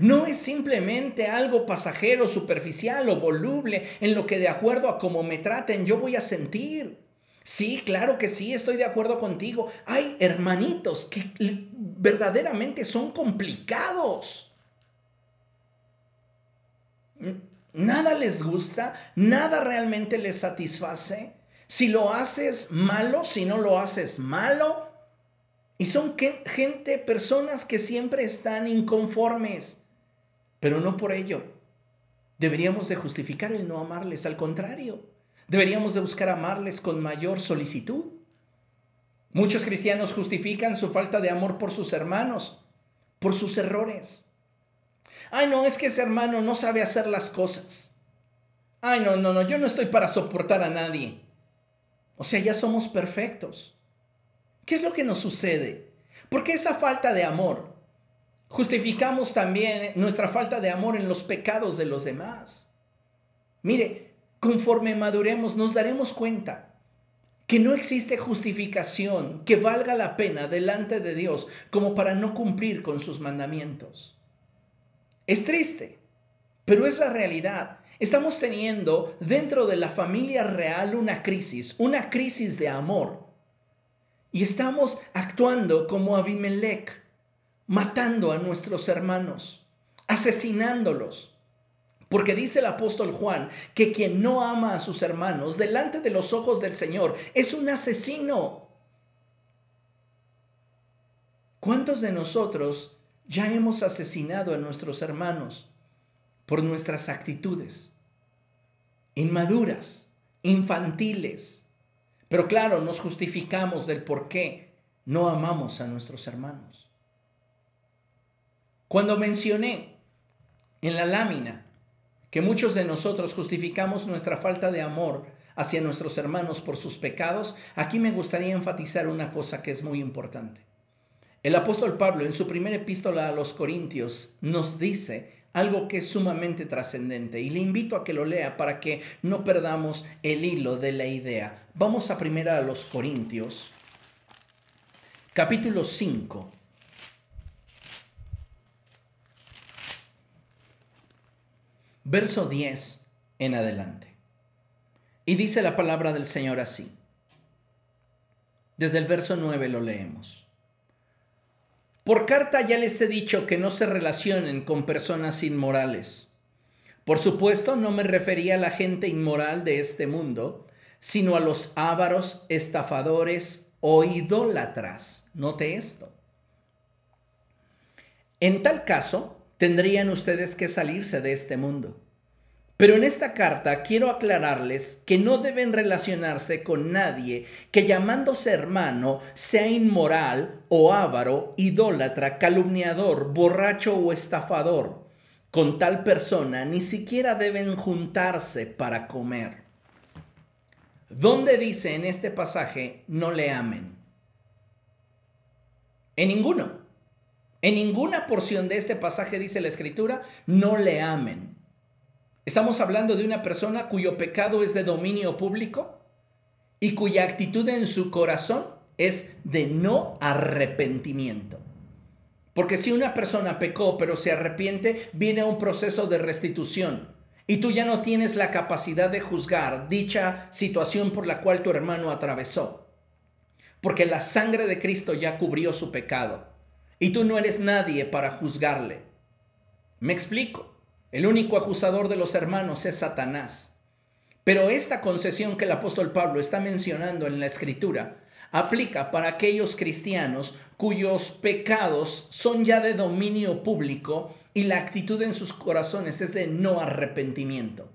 No es simplemente algo pasajero, superficial o voluble en lo que de acuerdo a cómo me traten yo voy a sentir. Sí, claro que sí, estoy de acuerdo contigo. Hay hermanitos que verdaderamente son complicados. Nada les gusta, nada realmente les satisface. Si lo haces malo, si no lo haces malo. Y son gente, personas que siempre están inconformes. Pero no por ello. Deberíamos de justificar el no amarles, al contrario. Deberíamos de buscar amarles con mayor solicitud. Muchos cristianos justifican su falta de amor por sus hermanos, por sus errores. Ay, no, es que ese hermano no sabe hacer las cosas. Ay, no, no, no, yo no estoy para soportar a nadie. O sea, ya somos perfectos. ¿Qué es lo que nos sucede? Porque esa falta de amor justificamos también nuestra falta de amor en los pecados de los demás. Mire, conforme maduremos nos daremos cuenta que no existe justificación que valga la pena delante de Dios como para no cumplir con sus mandamientos. Es triste, pero es la realidad. Estamos teniendo dentro de la familia real una crisis, una crisis de amor. Y estamos actuando como Abimelech, matando a nuestros hermanos, asesinándolos. Porque dice el apóstol Juan que quien no ama a sus hermanos delante de los ojos del Señor es un asesino. ¿Cuántos de nosotros ya hemos asesinado a nuestros hermanos por nuestras actitudes? Inmaduras, infantiles. Pero claro, nos justificamos del por qué no amamos a nuestros hermanos. Cuando mencioné en la lámina que muchos de nosotros justificamos nuestra falta de amor hacia nuestros hermanos por sus pecados, aquí me gustaría enfatizar una cosa que es muy importante. El apóstol Pablo en su primera epístola a los Corintios nos dice algo que es sumamente trascendente y le invito a que lo lea para que no perdamos el hilo de la idea. Vamos a primera a los Corintios, capítulo 5. Verso 10 en adelante. Y dice la palabra del Señor así. Desde el verso 9 lo leemos. Por carta ya les he dicho que no se relacionen con personas inmorales. Por supuesto, no me refería a la gente inmoral de este mundo, sino a los ávaros, estafadores o idólatras. Note esto. En tal caso, tendrían ustedes que salirse de este mundo. Pero en esta carta quiero aclararles que no deben relacionarse con nadie que llamándose hermano sea inmoral o avaro, idólatra, calumniador, borracho o estafador. Con tal persona ni siquiera deben juntarse para comer. ¿Dónde dice en este pasaje no le amen? En ninguno. En ninguna porción de este pasaje dice la escritura, no le amen. Estamos hablando de una persona cuyo pecado es de dominio público y cuya actitud en su corazón es de no arrepentimiento. Porque si una persona pecó pero se arrepiente, viene un proceso de restitución. Y tú ya no tienes la capacidad de juzgar dicha situación por la cual tu hermano atravesó. Porque la sangre de Cristo ya cubrió su pecado y tú no eres nadie para juzgarle. Me explico. El único acusador de los hermanos es Satanás. Pero esta concesión que el apóstol Pablo está mencionando en la escritura aplica para aquellos cristianos cuyos pecados son ya de dominio público y la actitud en sus corazones es de no arrepentimiento.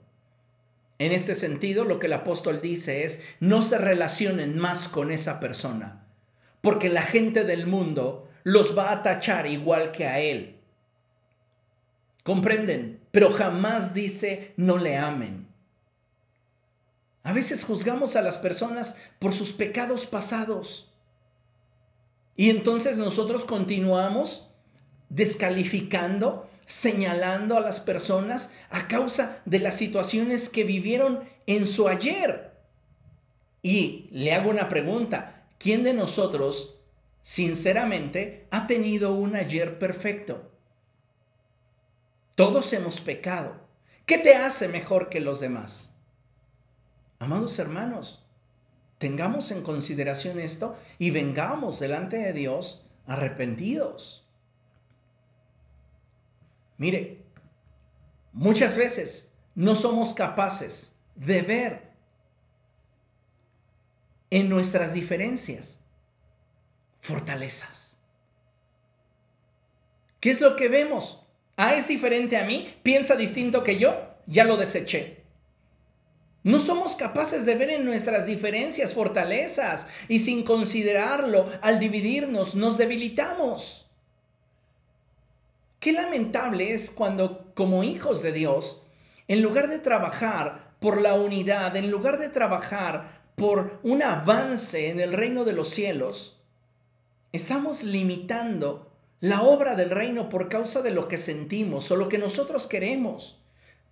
En este sentido, lo que el apóstol dice es, no se relacionen más con esa persona, porque la gente del mundo los va a tachar igual que a él. ¿Comprenden? Pero jamás dice no le amen. A veces juzgamos a las personas por sus pecados pasados. Y entonces nosotros continuamos descalificando, señalando a las personas a causa de las situaciones que vivieron en su ayer. Y le hago una pregunta. ¿Quién de nosotros, sinceramente, ha tenido un ayer perfecto? Todos hemos pecado. ¿Qué te hace mejor que los demás? Amados hermanos, tengamos en consideración esto y vengamos delante de Dios arrepentidos. Mire, muchas veces no somos capaces de ver en nuestras diferencias fortalezas. ¿Qué es lo que vemos? Ah, es diferente a mí, piensa distinto que yo, ya lo deseché. No somos capaces de ver en nuestras diferencias fortalezas y sin considerarlo, al dividirnos, nos debilitamos. Qué lamentable es cuando, como hijos de Dios, en lugar de trabajar por la unidad, en lugar de trabajar por un avance en el reino de los cielos, estamos limitando la obra del reino por causa de lo que sentimos o lo que nosotros queremos,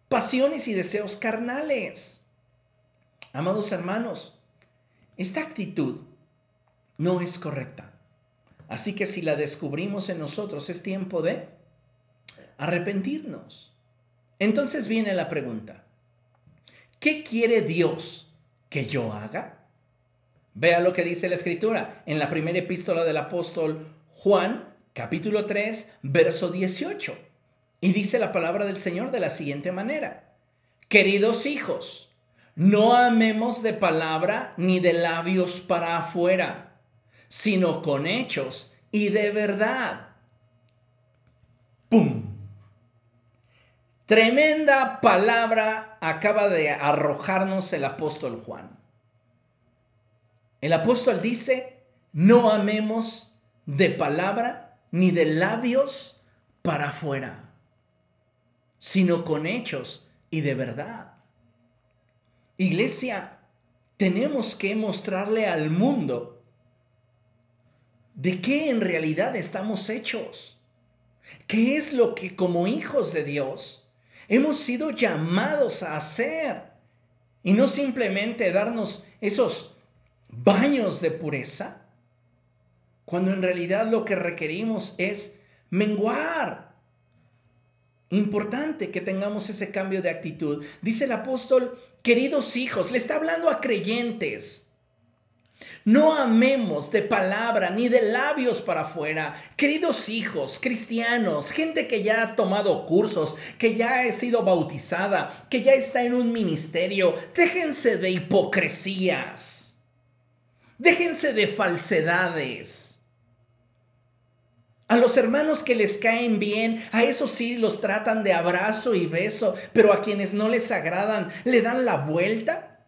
pasiones y deseos carnales. Amados hermanos, esta actitud no es correcta. Así que si la descubrimos en nosotros, es tiempo de arrepentirnos. Entonces viene la pregunta, ¿qué quiere Dios que yo haga? Vea lo que dice la escritura en la primera epístola del apóstol Juan, capítulo 3, verso 18. Y dice la palabra del Señor de la siguiente manera. Queridos hijos, no amemos de palabra ni de labios para afuera, sino con hechos y de verdad. ¡Pum! Tremenda palabra acaba de arrojarnos el apóstol Juan. El apóstol dice, no amemos de palabra ni de labios para afuera, sino con hechos y de verdad. Iglesia, tenemos que mostrarle al mundo de qué en realidad estamos hechos. ¿Qué es lo que como hijos de Dios hemos sido llamados a hacer? Y no simplemente darnos esos baños de pureza, cuando en realidad lo que requerimos es menguar. Importante que tengamos ese cambio de actitud. Dice el apóstol, queridos hijos, le está hablando a creyentes. No amemos de palabra ni de labios para afuera. Queridos hijos, cristianos, gente que ya ha tomado cursos, que ya ha sido bautizada, que ya está en un ministerio, déjense de hipocresías. Déjense de falsedades. A los hermanos que les caen bien, a esos sí los tratan de abrazo y beso, pero a quienes no les agradan, le dan la vuelta.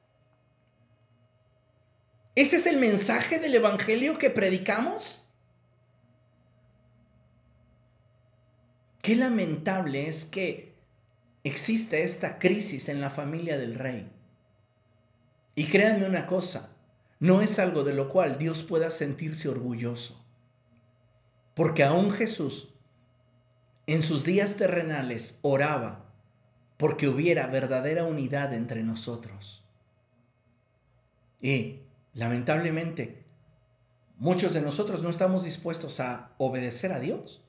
¿Ese es el mensaje del Evangelio que predicamos? Qué lamentable es que existe esta crisis en la familia del rey. Y créanme una cosa, no es algo de lo cual Dios pueda sentirse orgulloso. Porque aún Jesús en sus días terrenales oraba porque hubiera verdadera unidad entre nosotros. Y lamentablemente, muchos de nosotros no estamos dispuestos a obedecer a Dios.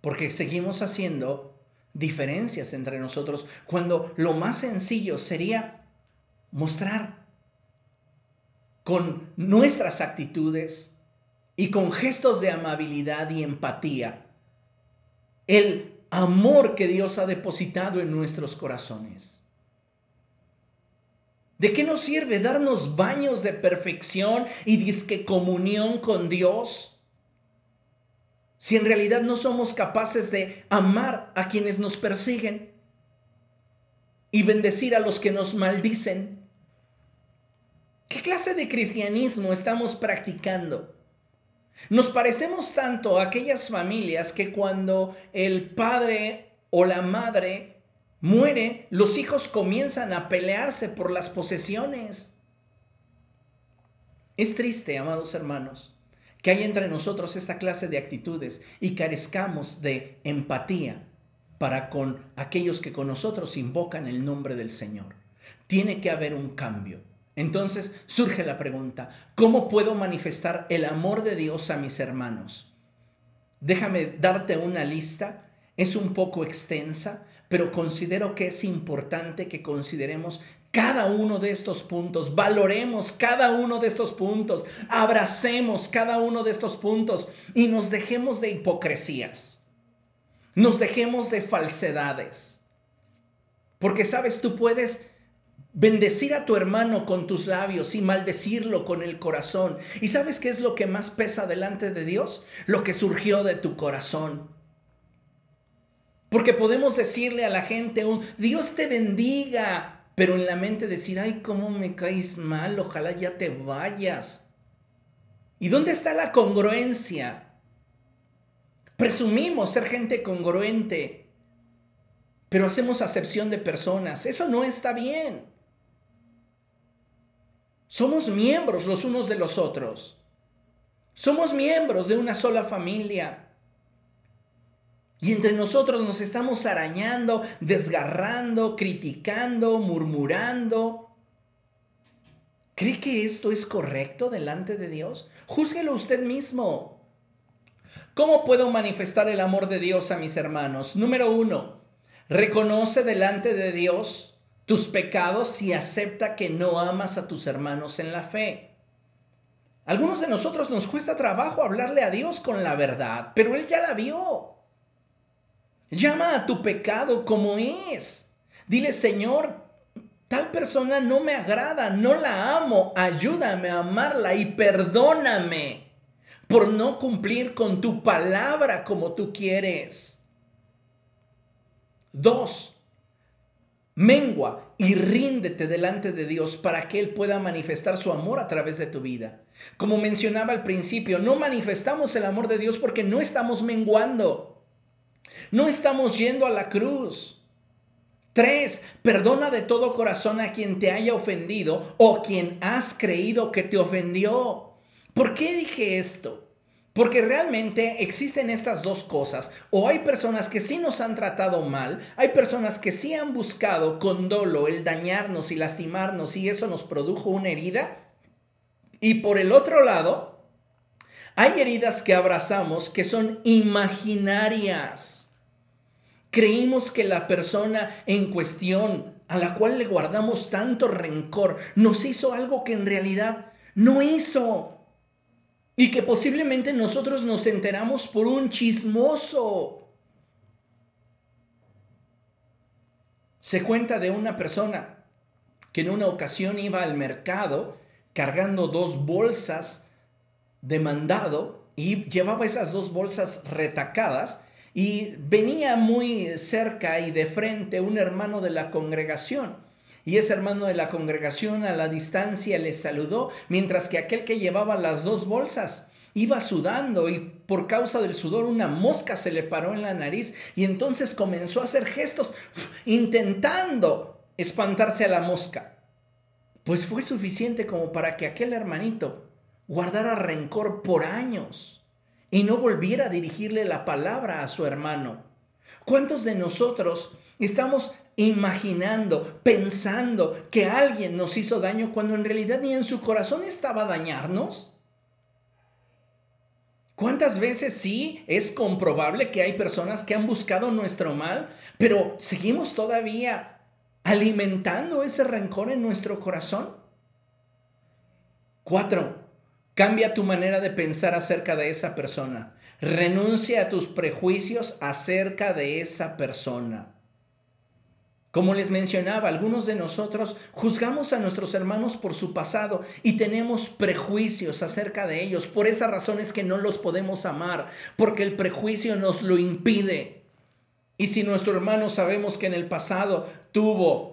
Porque seguimos haciendo diferencias entre nosotros cuando lo más sencillo sería mostrar con nuestras actitudes, y con gestos de amabilidad y empatía el amor que Dios ha depositado en nuestros corazones. ¿De qué nos sirve darnos baños de perfección y disque comunión con Dios? Si en realidad no somos capaces de amar a quienes nos persiguen y bendecir a los que nos maldicen. ¿Qué clase de cristianismo estamos practicando? Nos parecemos tanto a aquellas familias que cuando el padre o la madre muere, los hijos comienzan a pelearse por las posesiones. Es triste, amados hermanos, que haya entre nosotros esta clase de actitudes y carezcamos de empatía para con aquellos que con nosotros invocan el nombre del Señor. Tiene que haber un cambio Entonces surge la pregunta, ¿cómo puedo manifestar el amor de Dios a mis hermanos? Déjame darte una lista, es un poco extensa, pero considero que es importante que consideremos cada uno de estos puntos, valoremos cada uno de estos puntos, abracemos cada uno de estos puntos y nos dejemos de hipocresías, nos dejemos de falsedades. Porque sabes, tú puedes Bendecir a tu hermano con tus labios y maldecirlo con el corazón. ¿Y sabes qué es lo que más pesa delante de Dios? Lo que surgió de tu corazón. Porque podemos decirle a la gente un Dios te bendiga, pero en la mente decir, ay, cómo me caes mal, ojalá ya te vayas. ¿Y dónde está la congruencia? Presumimos ser gente congruente, pero hacemos acepción de personas. Eso no está bien. Somos miembros los unos de los otros. Somos miembros de una sola familia. Y entre nosotros nos estamos arañando, desgarrando, criticando, murmurando. ¿Cree que esto es correcto delante de Dios? Júzguelo usted mismo. ¿Cómo puedo manifestar el amor de Dios a mis hermanos? Número uno, reconoce delante de Dios tus pecados y acepta que no amas a tus hermanos en la fe. Algunos de nosotros nos cuesta trabajo hablarle a Dios con la verdad, pero Él ya la vio. Llama a tu pecado como es. Dile, Señor, tal persona no me agrada, no la amo, ayúdame a amarla y perdóname por no cumplir con tu palabra como tú quieres. Dos, Mengua y ríndete delante de Dios para que Él pueda manifestar su amor a través de tu vida. Como mencionaba al principio, no manifestamos el amor de Dios porque no estamos menguando. No estamos yendo a la cruz. Tres, perdona de todo corazón a quien te haya ofendido o quien has creído que te ofendió. ¿Por qué dije esto? Porque realmente existen estas dos cosas. O hay personas que sí nos han tratado mal, hay personas que sí han buscado con dolo el dañarnos y lastimarnos y eso nos produjo una herida. Y por el otro lado, hay heridas que abrazamos que son imaginarias. Creímos que la persona en cuestión a la cual le guardamos tanto rencor nos hizo algo que en realidad no hizo. Y que posiblemente nosotros nos enteramos por un chismoso. Se cuenta de una persona que en una ocasión iba al mercado cargando dos bolsas de mandado y llevaba esas dos bolsas retacadas y venía muy cerca y de frente un hermano de la congregación y ese hermano de la congregación a la distancia le saludó, mientras que aquel que llevaba las dos bolsas iba sudando y por causa del sudor una mosca se le paró en la nariz y entonces comenzó a hacer gestos intentando espantarse a la mosca. Pues fue suficiente como para que aquel hermanito guardara rencor por años y no volviera a dirigirle la palabra a su hermano. ¿Cuántos de nosotros estamos imaginando, pensando que alguien nos hizo daño cuando en realidad ni en su corazón estaba dañarnos? ¿Cuántas veces sí es comprobable que hay personas que han buscado nuestro mal, pero seguimos todavía alimentando ese rencor en nuestro corazón? Cuatro, cambia tu manera de pensar acerca de esa persona. Renuncia a tus prejuicios acerca de esa persona. Como les mencionaba, algunos de nosotros juzgamos a nuestros hermanos por su pasado y tenemos prejuicios acerca de ellos. Por esa razón es que no los podemos amar, porque el prejuicio nos lo impide. Y si nuestro hermano sabemos que en el pasado tuvo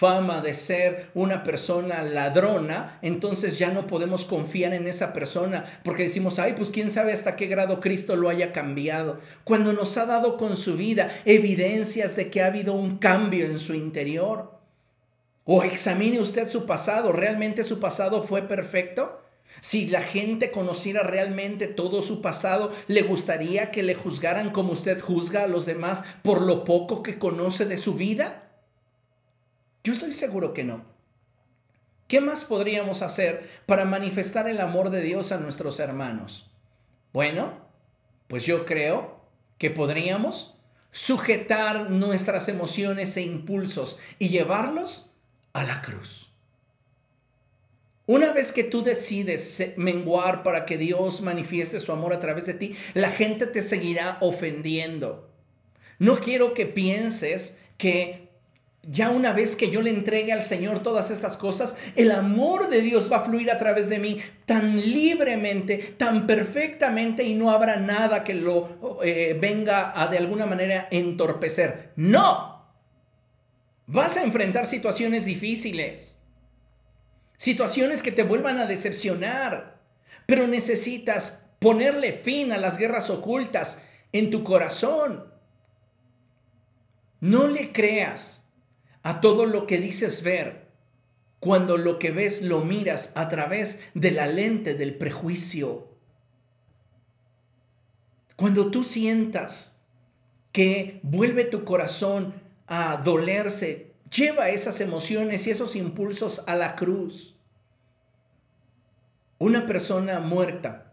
fama de ser una persona ladrona, entonces ya no podemos confiar en esa persona porque decimos, ay, pues quién sabe hasta qué grado Cristo lo haya cambiado. Cuando nos ha dado con su vida evidencias de que ha habido un cambio en su interior. O examine usted su pasado, ¿realmente su pasado fue perfecto? Si la gente conociera realmente todo su pasado, ¿le gustaría que le juzgaran como usted juzga a los demás por lo poco que conoce de su vida? Yo estoy seguro que no. ¿Qué más podríamos hacer para manifestar el amor de Dios a nuestros hermanos? Bueno, pues yo creo que podríamos sujetar nuestras emociones e impulsos y llevarlos a la cruz. Una vez que tú decides menguar para que Dios manifieste su amor a través de ti, la gente te seguirá ofendiendo. No quiero que pienses que ya una vez que yo le entregue al Señor todas estas cosas, el amor de Dios va a fluir a través de mí tan libremente, tan perfectamente y no habrá nada que lo eh, venga a de alguna manera entorpecer. No. Vas a enfrentar situaciones difíciles, situaciones que te vuelvan a decepcionar, pero necesitas ponerle fin a las guerras ocultas en tu corazón. No le creas a todo lo que dices ver cuando lo que ves lo miras a través de la lente del prejuicio. Cuando tú sientas que vuelve tu corazón a dolerse, lleva esas emociones y esos impulsos a la cruz. Una persona muerta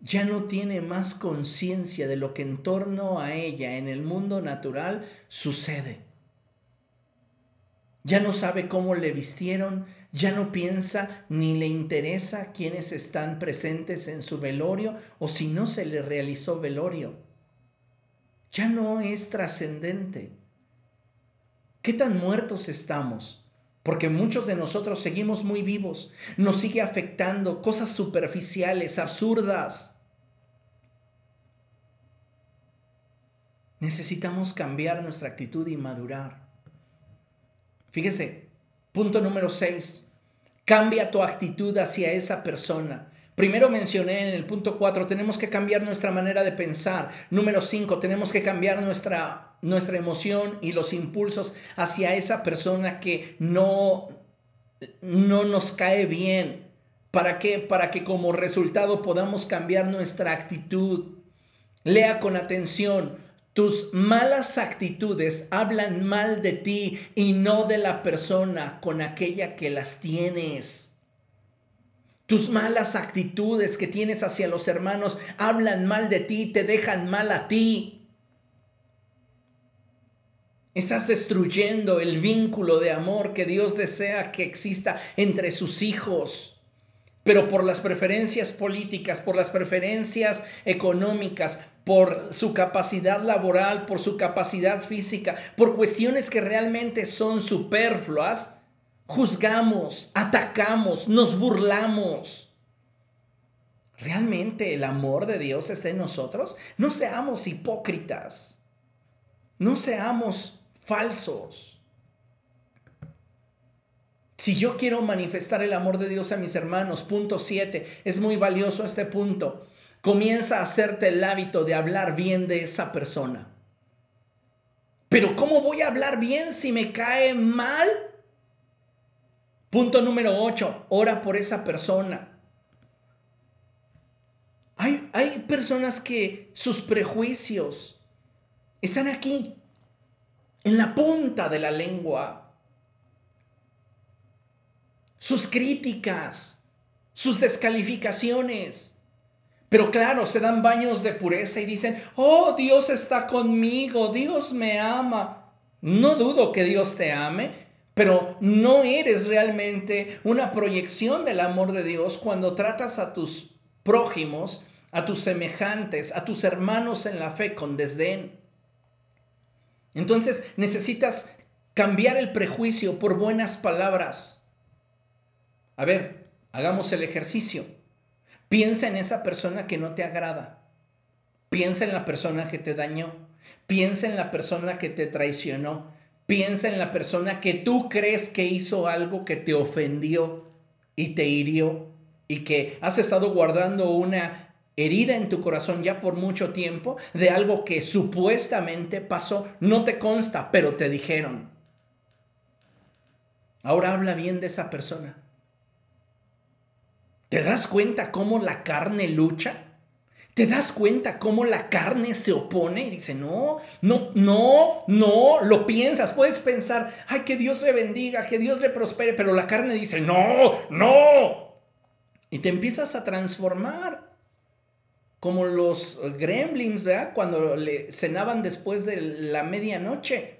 ya no tiene más conciencia de lo que en torno a ella en el mundo natural sucede ya no sabe cómo le vistieron, ya no piensa ni le interesa quiénes están presentes en su velorio o si no se le realizó velorio. Ya no es trascendente. ¿Qué tan muertos estamos? Porque muchos de nosotros seguimos muy vivos. Nos sigue afectando cosas superficiales, absurdas. Necesitamos cambiar nuestra actitud y madurar. Fíjese, punto número 6. Cambia tu actitud hacia esa persona. Primero mencioné en el punto 4, tenemos que cambiar nuestra manera de pensar. Número 5, tenemos que cambiar nuestra, nuestra emoción y los impulsos hacia esa persona que no, no nos cae bien. ¿Para qué? Para que como resultado podamos cambiar nuestra actitud. Lea con atención. Tus malas actitudes hablan mal de ti y no de la persona con aquella que las tienes. Tus malas actitudes que tienes hacia los hermanos hablan mal de ti, te dejan mal a ti. Estás destruyendo el vínculo de amor que Dios desea que exista entre sus hijos pero por las preferencias políticas, por las preferencias económicas, por su capacidad laboral, por su capacidad física, por cuestiones que realmente son superfluas, juzgamos, atacamos, nos burlamos. ¿Realmente el amor de Dios está en nosotros? No seamos hipócritas, no seamos falsos. Si yo quiero manifestar el amor de Dios a mis hermanos, punto 7, es muy valioso este punto. Comienza a hacerte el hábito de hablar bien de esa persona. Pero ¿cómo voy a hablar bien si me cae mal? Punto número 8, ora por esa persona. Hay, hay personas que sus prejuicios están aquí, en la punta de la lengua sus críticas, sus descalificaciones. Pero claro, se dan baños de pureza y dicen, oh, Dios está conmigo, Dios me ama. No dudo que Dios te ame, pero no eres realmente una proyección del amor de Dios cuando tratas a tus prójimos, a tus semejantes, a tus hermanos en la fe con desdén. Entonces necesitas cambiar el prejuicio por buenas palabras. A ver, hagamos el ejercicio. Piensa en esa persona que no te agrada. Piensa en la persona que te dañó. Piensa en la persona que te traicionó. Piensa en la persona que tú crees que hizo algo que te ofendió y te hirió y que has estado guardando una herida en tu corazón ya por mucho tiempo de algo que supuestamente pasó. No te consta, pero te dijeron. Ahora habla bien de esa persona. ¿Te das cuenta cómo la carne lucha? ¿Te das cuenta cómo la carne se opone y dice, no, no, no, no, lo piensas, puedes pensar, ay, que Dios le bendiga, que Dios le prospere, pero la carne dice, no, no. Y te empiezas a transformar como los gremlins, ¿verdad? Cuando le cenaban después de la medianoche.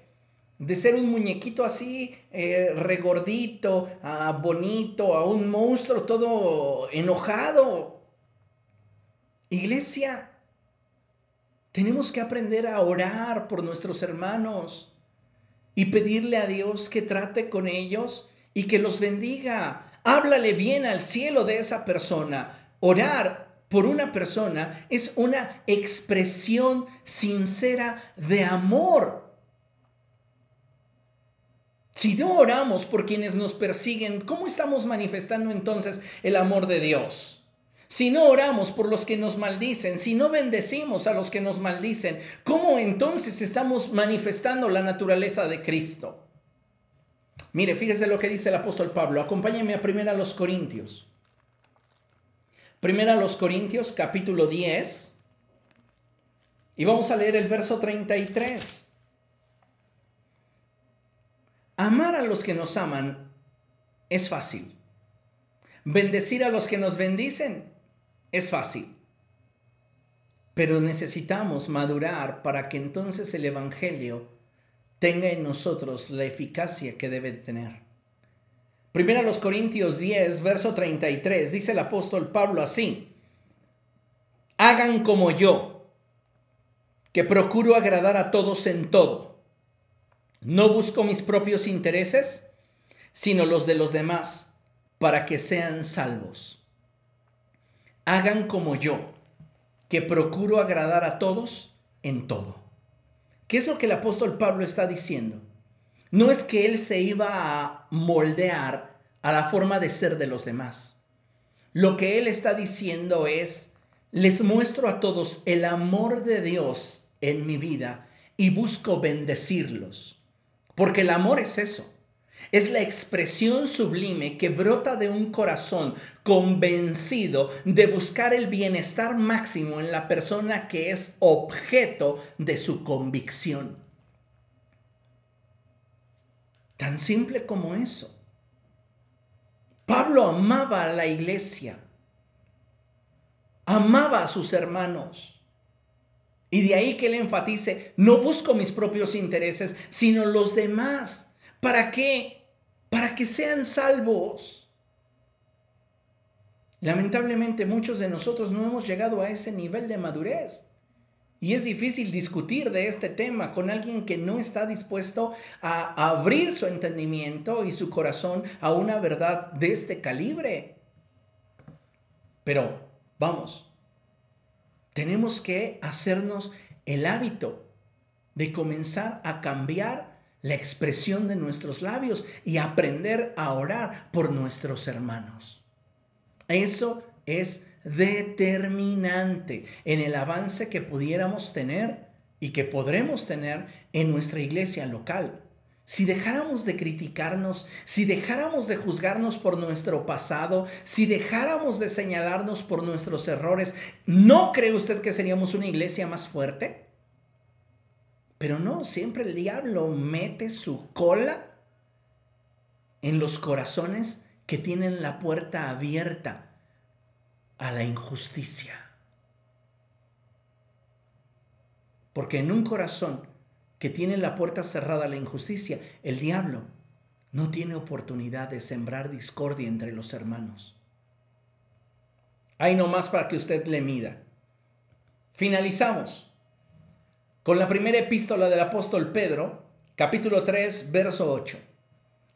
De ser un muñequito así, eh, regordito, a bonito, a un monstruo todo enojado, Iglesia, tenemos que aprender a orar por nuestros hermanos y pedirle a Dios que trate con ellos y que los bendiga. Háblale bien al cielo de esa persona. Orar por una persona es una expresión sincera de amor. Si no oramos por quienes nos persiguen, ¿cómo estamos manifestando entonces el amor de Dios? si no oramos por los que nos maldicen, si no bendecimos a los que nos maldicen, ¿cómo entonces estamos manifestando la naturaleza de Cristo? Mire, fíjese lo que dice el apóstol Pablo. Acompáñenme a primera a los Corintios. Primera a los Corintios, capítulo 10. Y vamos a leer el verso 33. Amar a los que nos aman es fácil. Bendecir a los que nos bendicen es fácil, pero necesitamos madurar para que entonces el Evangelio tenga en nosotros la eficacia que debe tener. Primero los Corintios 10, verso 33, dice el apóstol Pablo así, hagan como yo, que procuro agradar a todos en todo. No busco mis propios intereses, sino los de los demás, para que sean salvos hagan como yo, que procuro agradar a todos en todo. ¿Qué es lo que el apóstol Pablo está diciendo? No es que él se iba a moldear a la forma de ser de los demás. Lo que él está diciendo es, les muestro a todos el amor de Dios en mi vida y busco bendecirlos. Porque el amor es eso. Es la expresión sublime que brota de un corazón convencido de buscar el bienestar máximo en la persona que es objeto de su convicción. Tan simple como eso. Pablo amaba a la iglesia, amaba a sus hermanos. Y de ahí que él enfatice, no busco mis propios intereses, sino los demás. ¿Para qué? para que sean salvos. Lamentablemente muchos de nosotros no hemos llegado a ese nivel de madurez. Y es difícil discutir de este tema con alguien que no está dispuesto a abrir su entendimiento y su corazón a una verdad de este calibre. Pero vamos, tenemos que hacernos el hábito de comenzar a cambiar la expresión de nuestros labios y aprender a orar por nuestros hermanos. Eso es determinante en el avance que pudiéramos tener y que podremos tener en nuestra iglesia local. Si dejáramos de criticarnos, si dejáramos de juzgarnos por nuestro pasado, si dejáramos de señalarnos por nuestros errores, ¿no cree usted que seríamos una iglesia más fuerte? Pero no, siempre el diablo mete su cola en los corazones que tienen la puerta abierta a la injusticia. Porque en un corazón que tiene la puerta cerrada a la injusticia, el diablo no tiene oportunidad de sembrar discordia entre los hermanos. Hay nomás para que usted le mida. Finalizamos con la primera epístola del apóstol Pedro, capítulo 3, verso 8.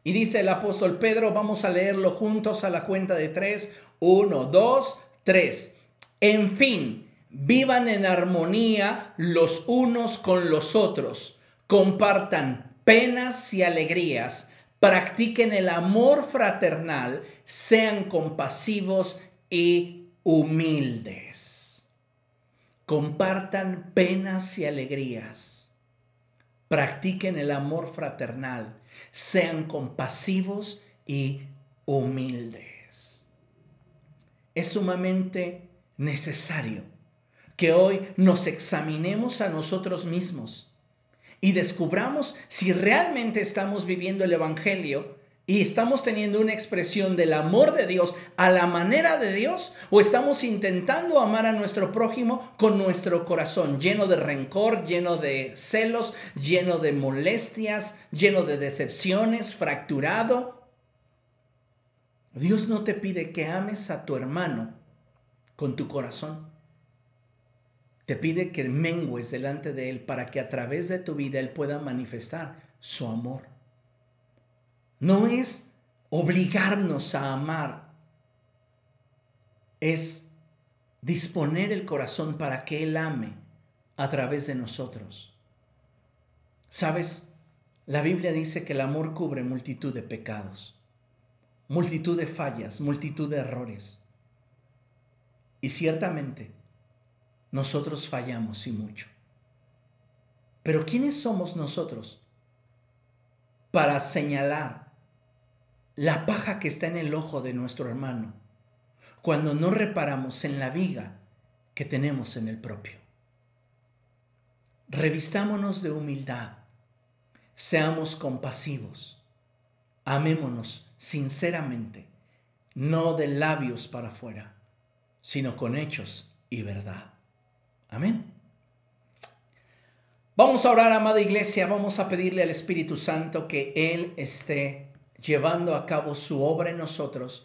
Y dice el apóstol Pedro, vamos a leerlo juntos a la cuenta de 3, 1, 2, 3. En fin, vivan en armonía los unos con los otros, compartan penas y alegrías, practiquen el amor fraternal, sean compasivos y humildes compartan penas y alegrías, practiquen el amor fraternal, sean compasivos y humildes. Es sumamente necesario que hoy nos examinemos a nosotros mismos y descubramos si realmente estamos viviendo el Evangelio y estamos teniendo una expresión del amor de Dios a la manera de Dios o estamos intentando amar a nuestro prójimo con nuestro corazón lleno de rencor, lleno de celos, lleno de molestias, lleno de decepciones, fracturado. Dios no te pide que ames a tu hermano con tu corazón. Te pide que mengues delante de Él para que a través de tu vida Él pueda manifestar su amor. No es obligarnos a amar, es disponer el corazón para que Él ame a través de nosotros. ¿Sabes? La Biblia dice que el amor cubre multitud de pecados, multitud de fallas, multitud de errores. Y ciertamente, nosotros fallamos y mucho. Pero ¿quiénes somos nosotros para señalar la paja que está en el ojo de nuestro hermano cuando no reparamos en la viga que tenemos en el propio? Revistámonos de humildad, seamos compasivos, amémonos sinceramente, no de labios para afuera, sino con hechos y verdad. Amén. Vamos a orar, amada iglesia, vamos a pedirle al Espíritu Santo que Él esté llevando a cabo su obra en nosotros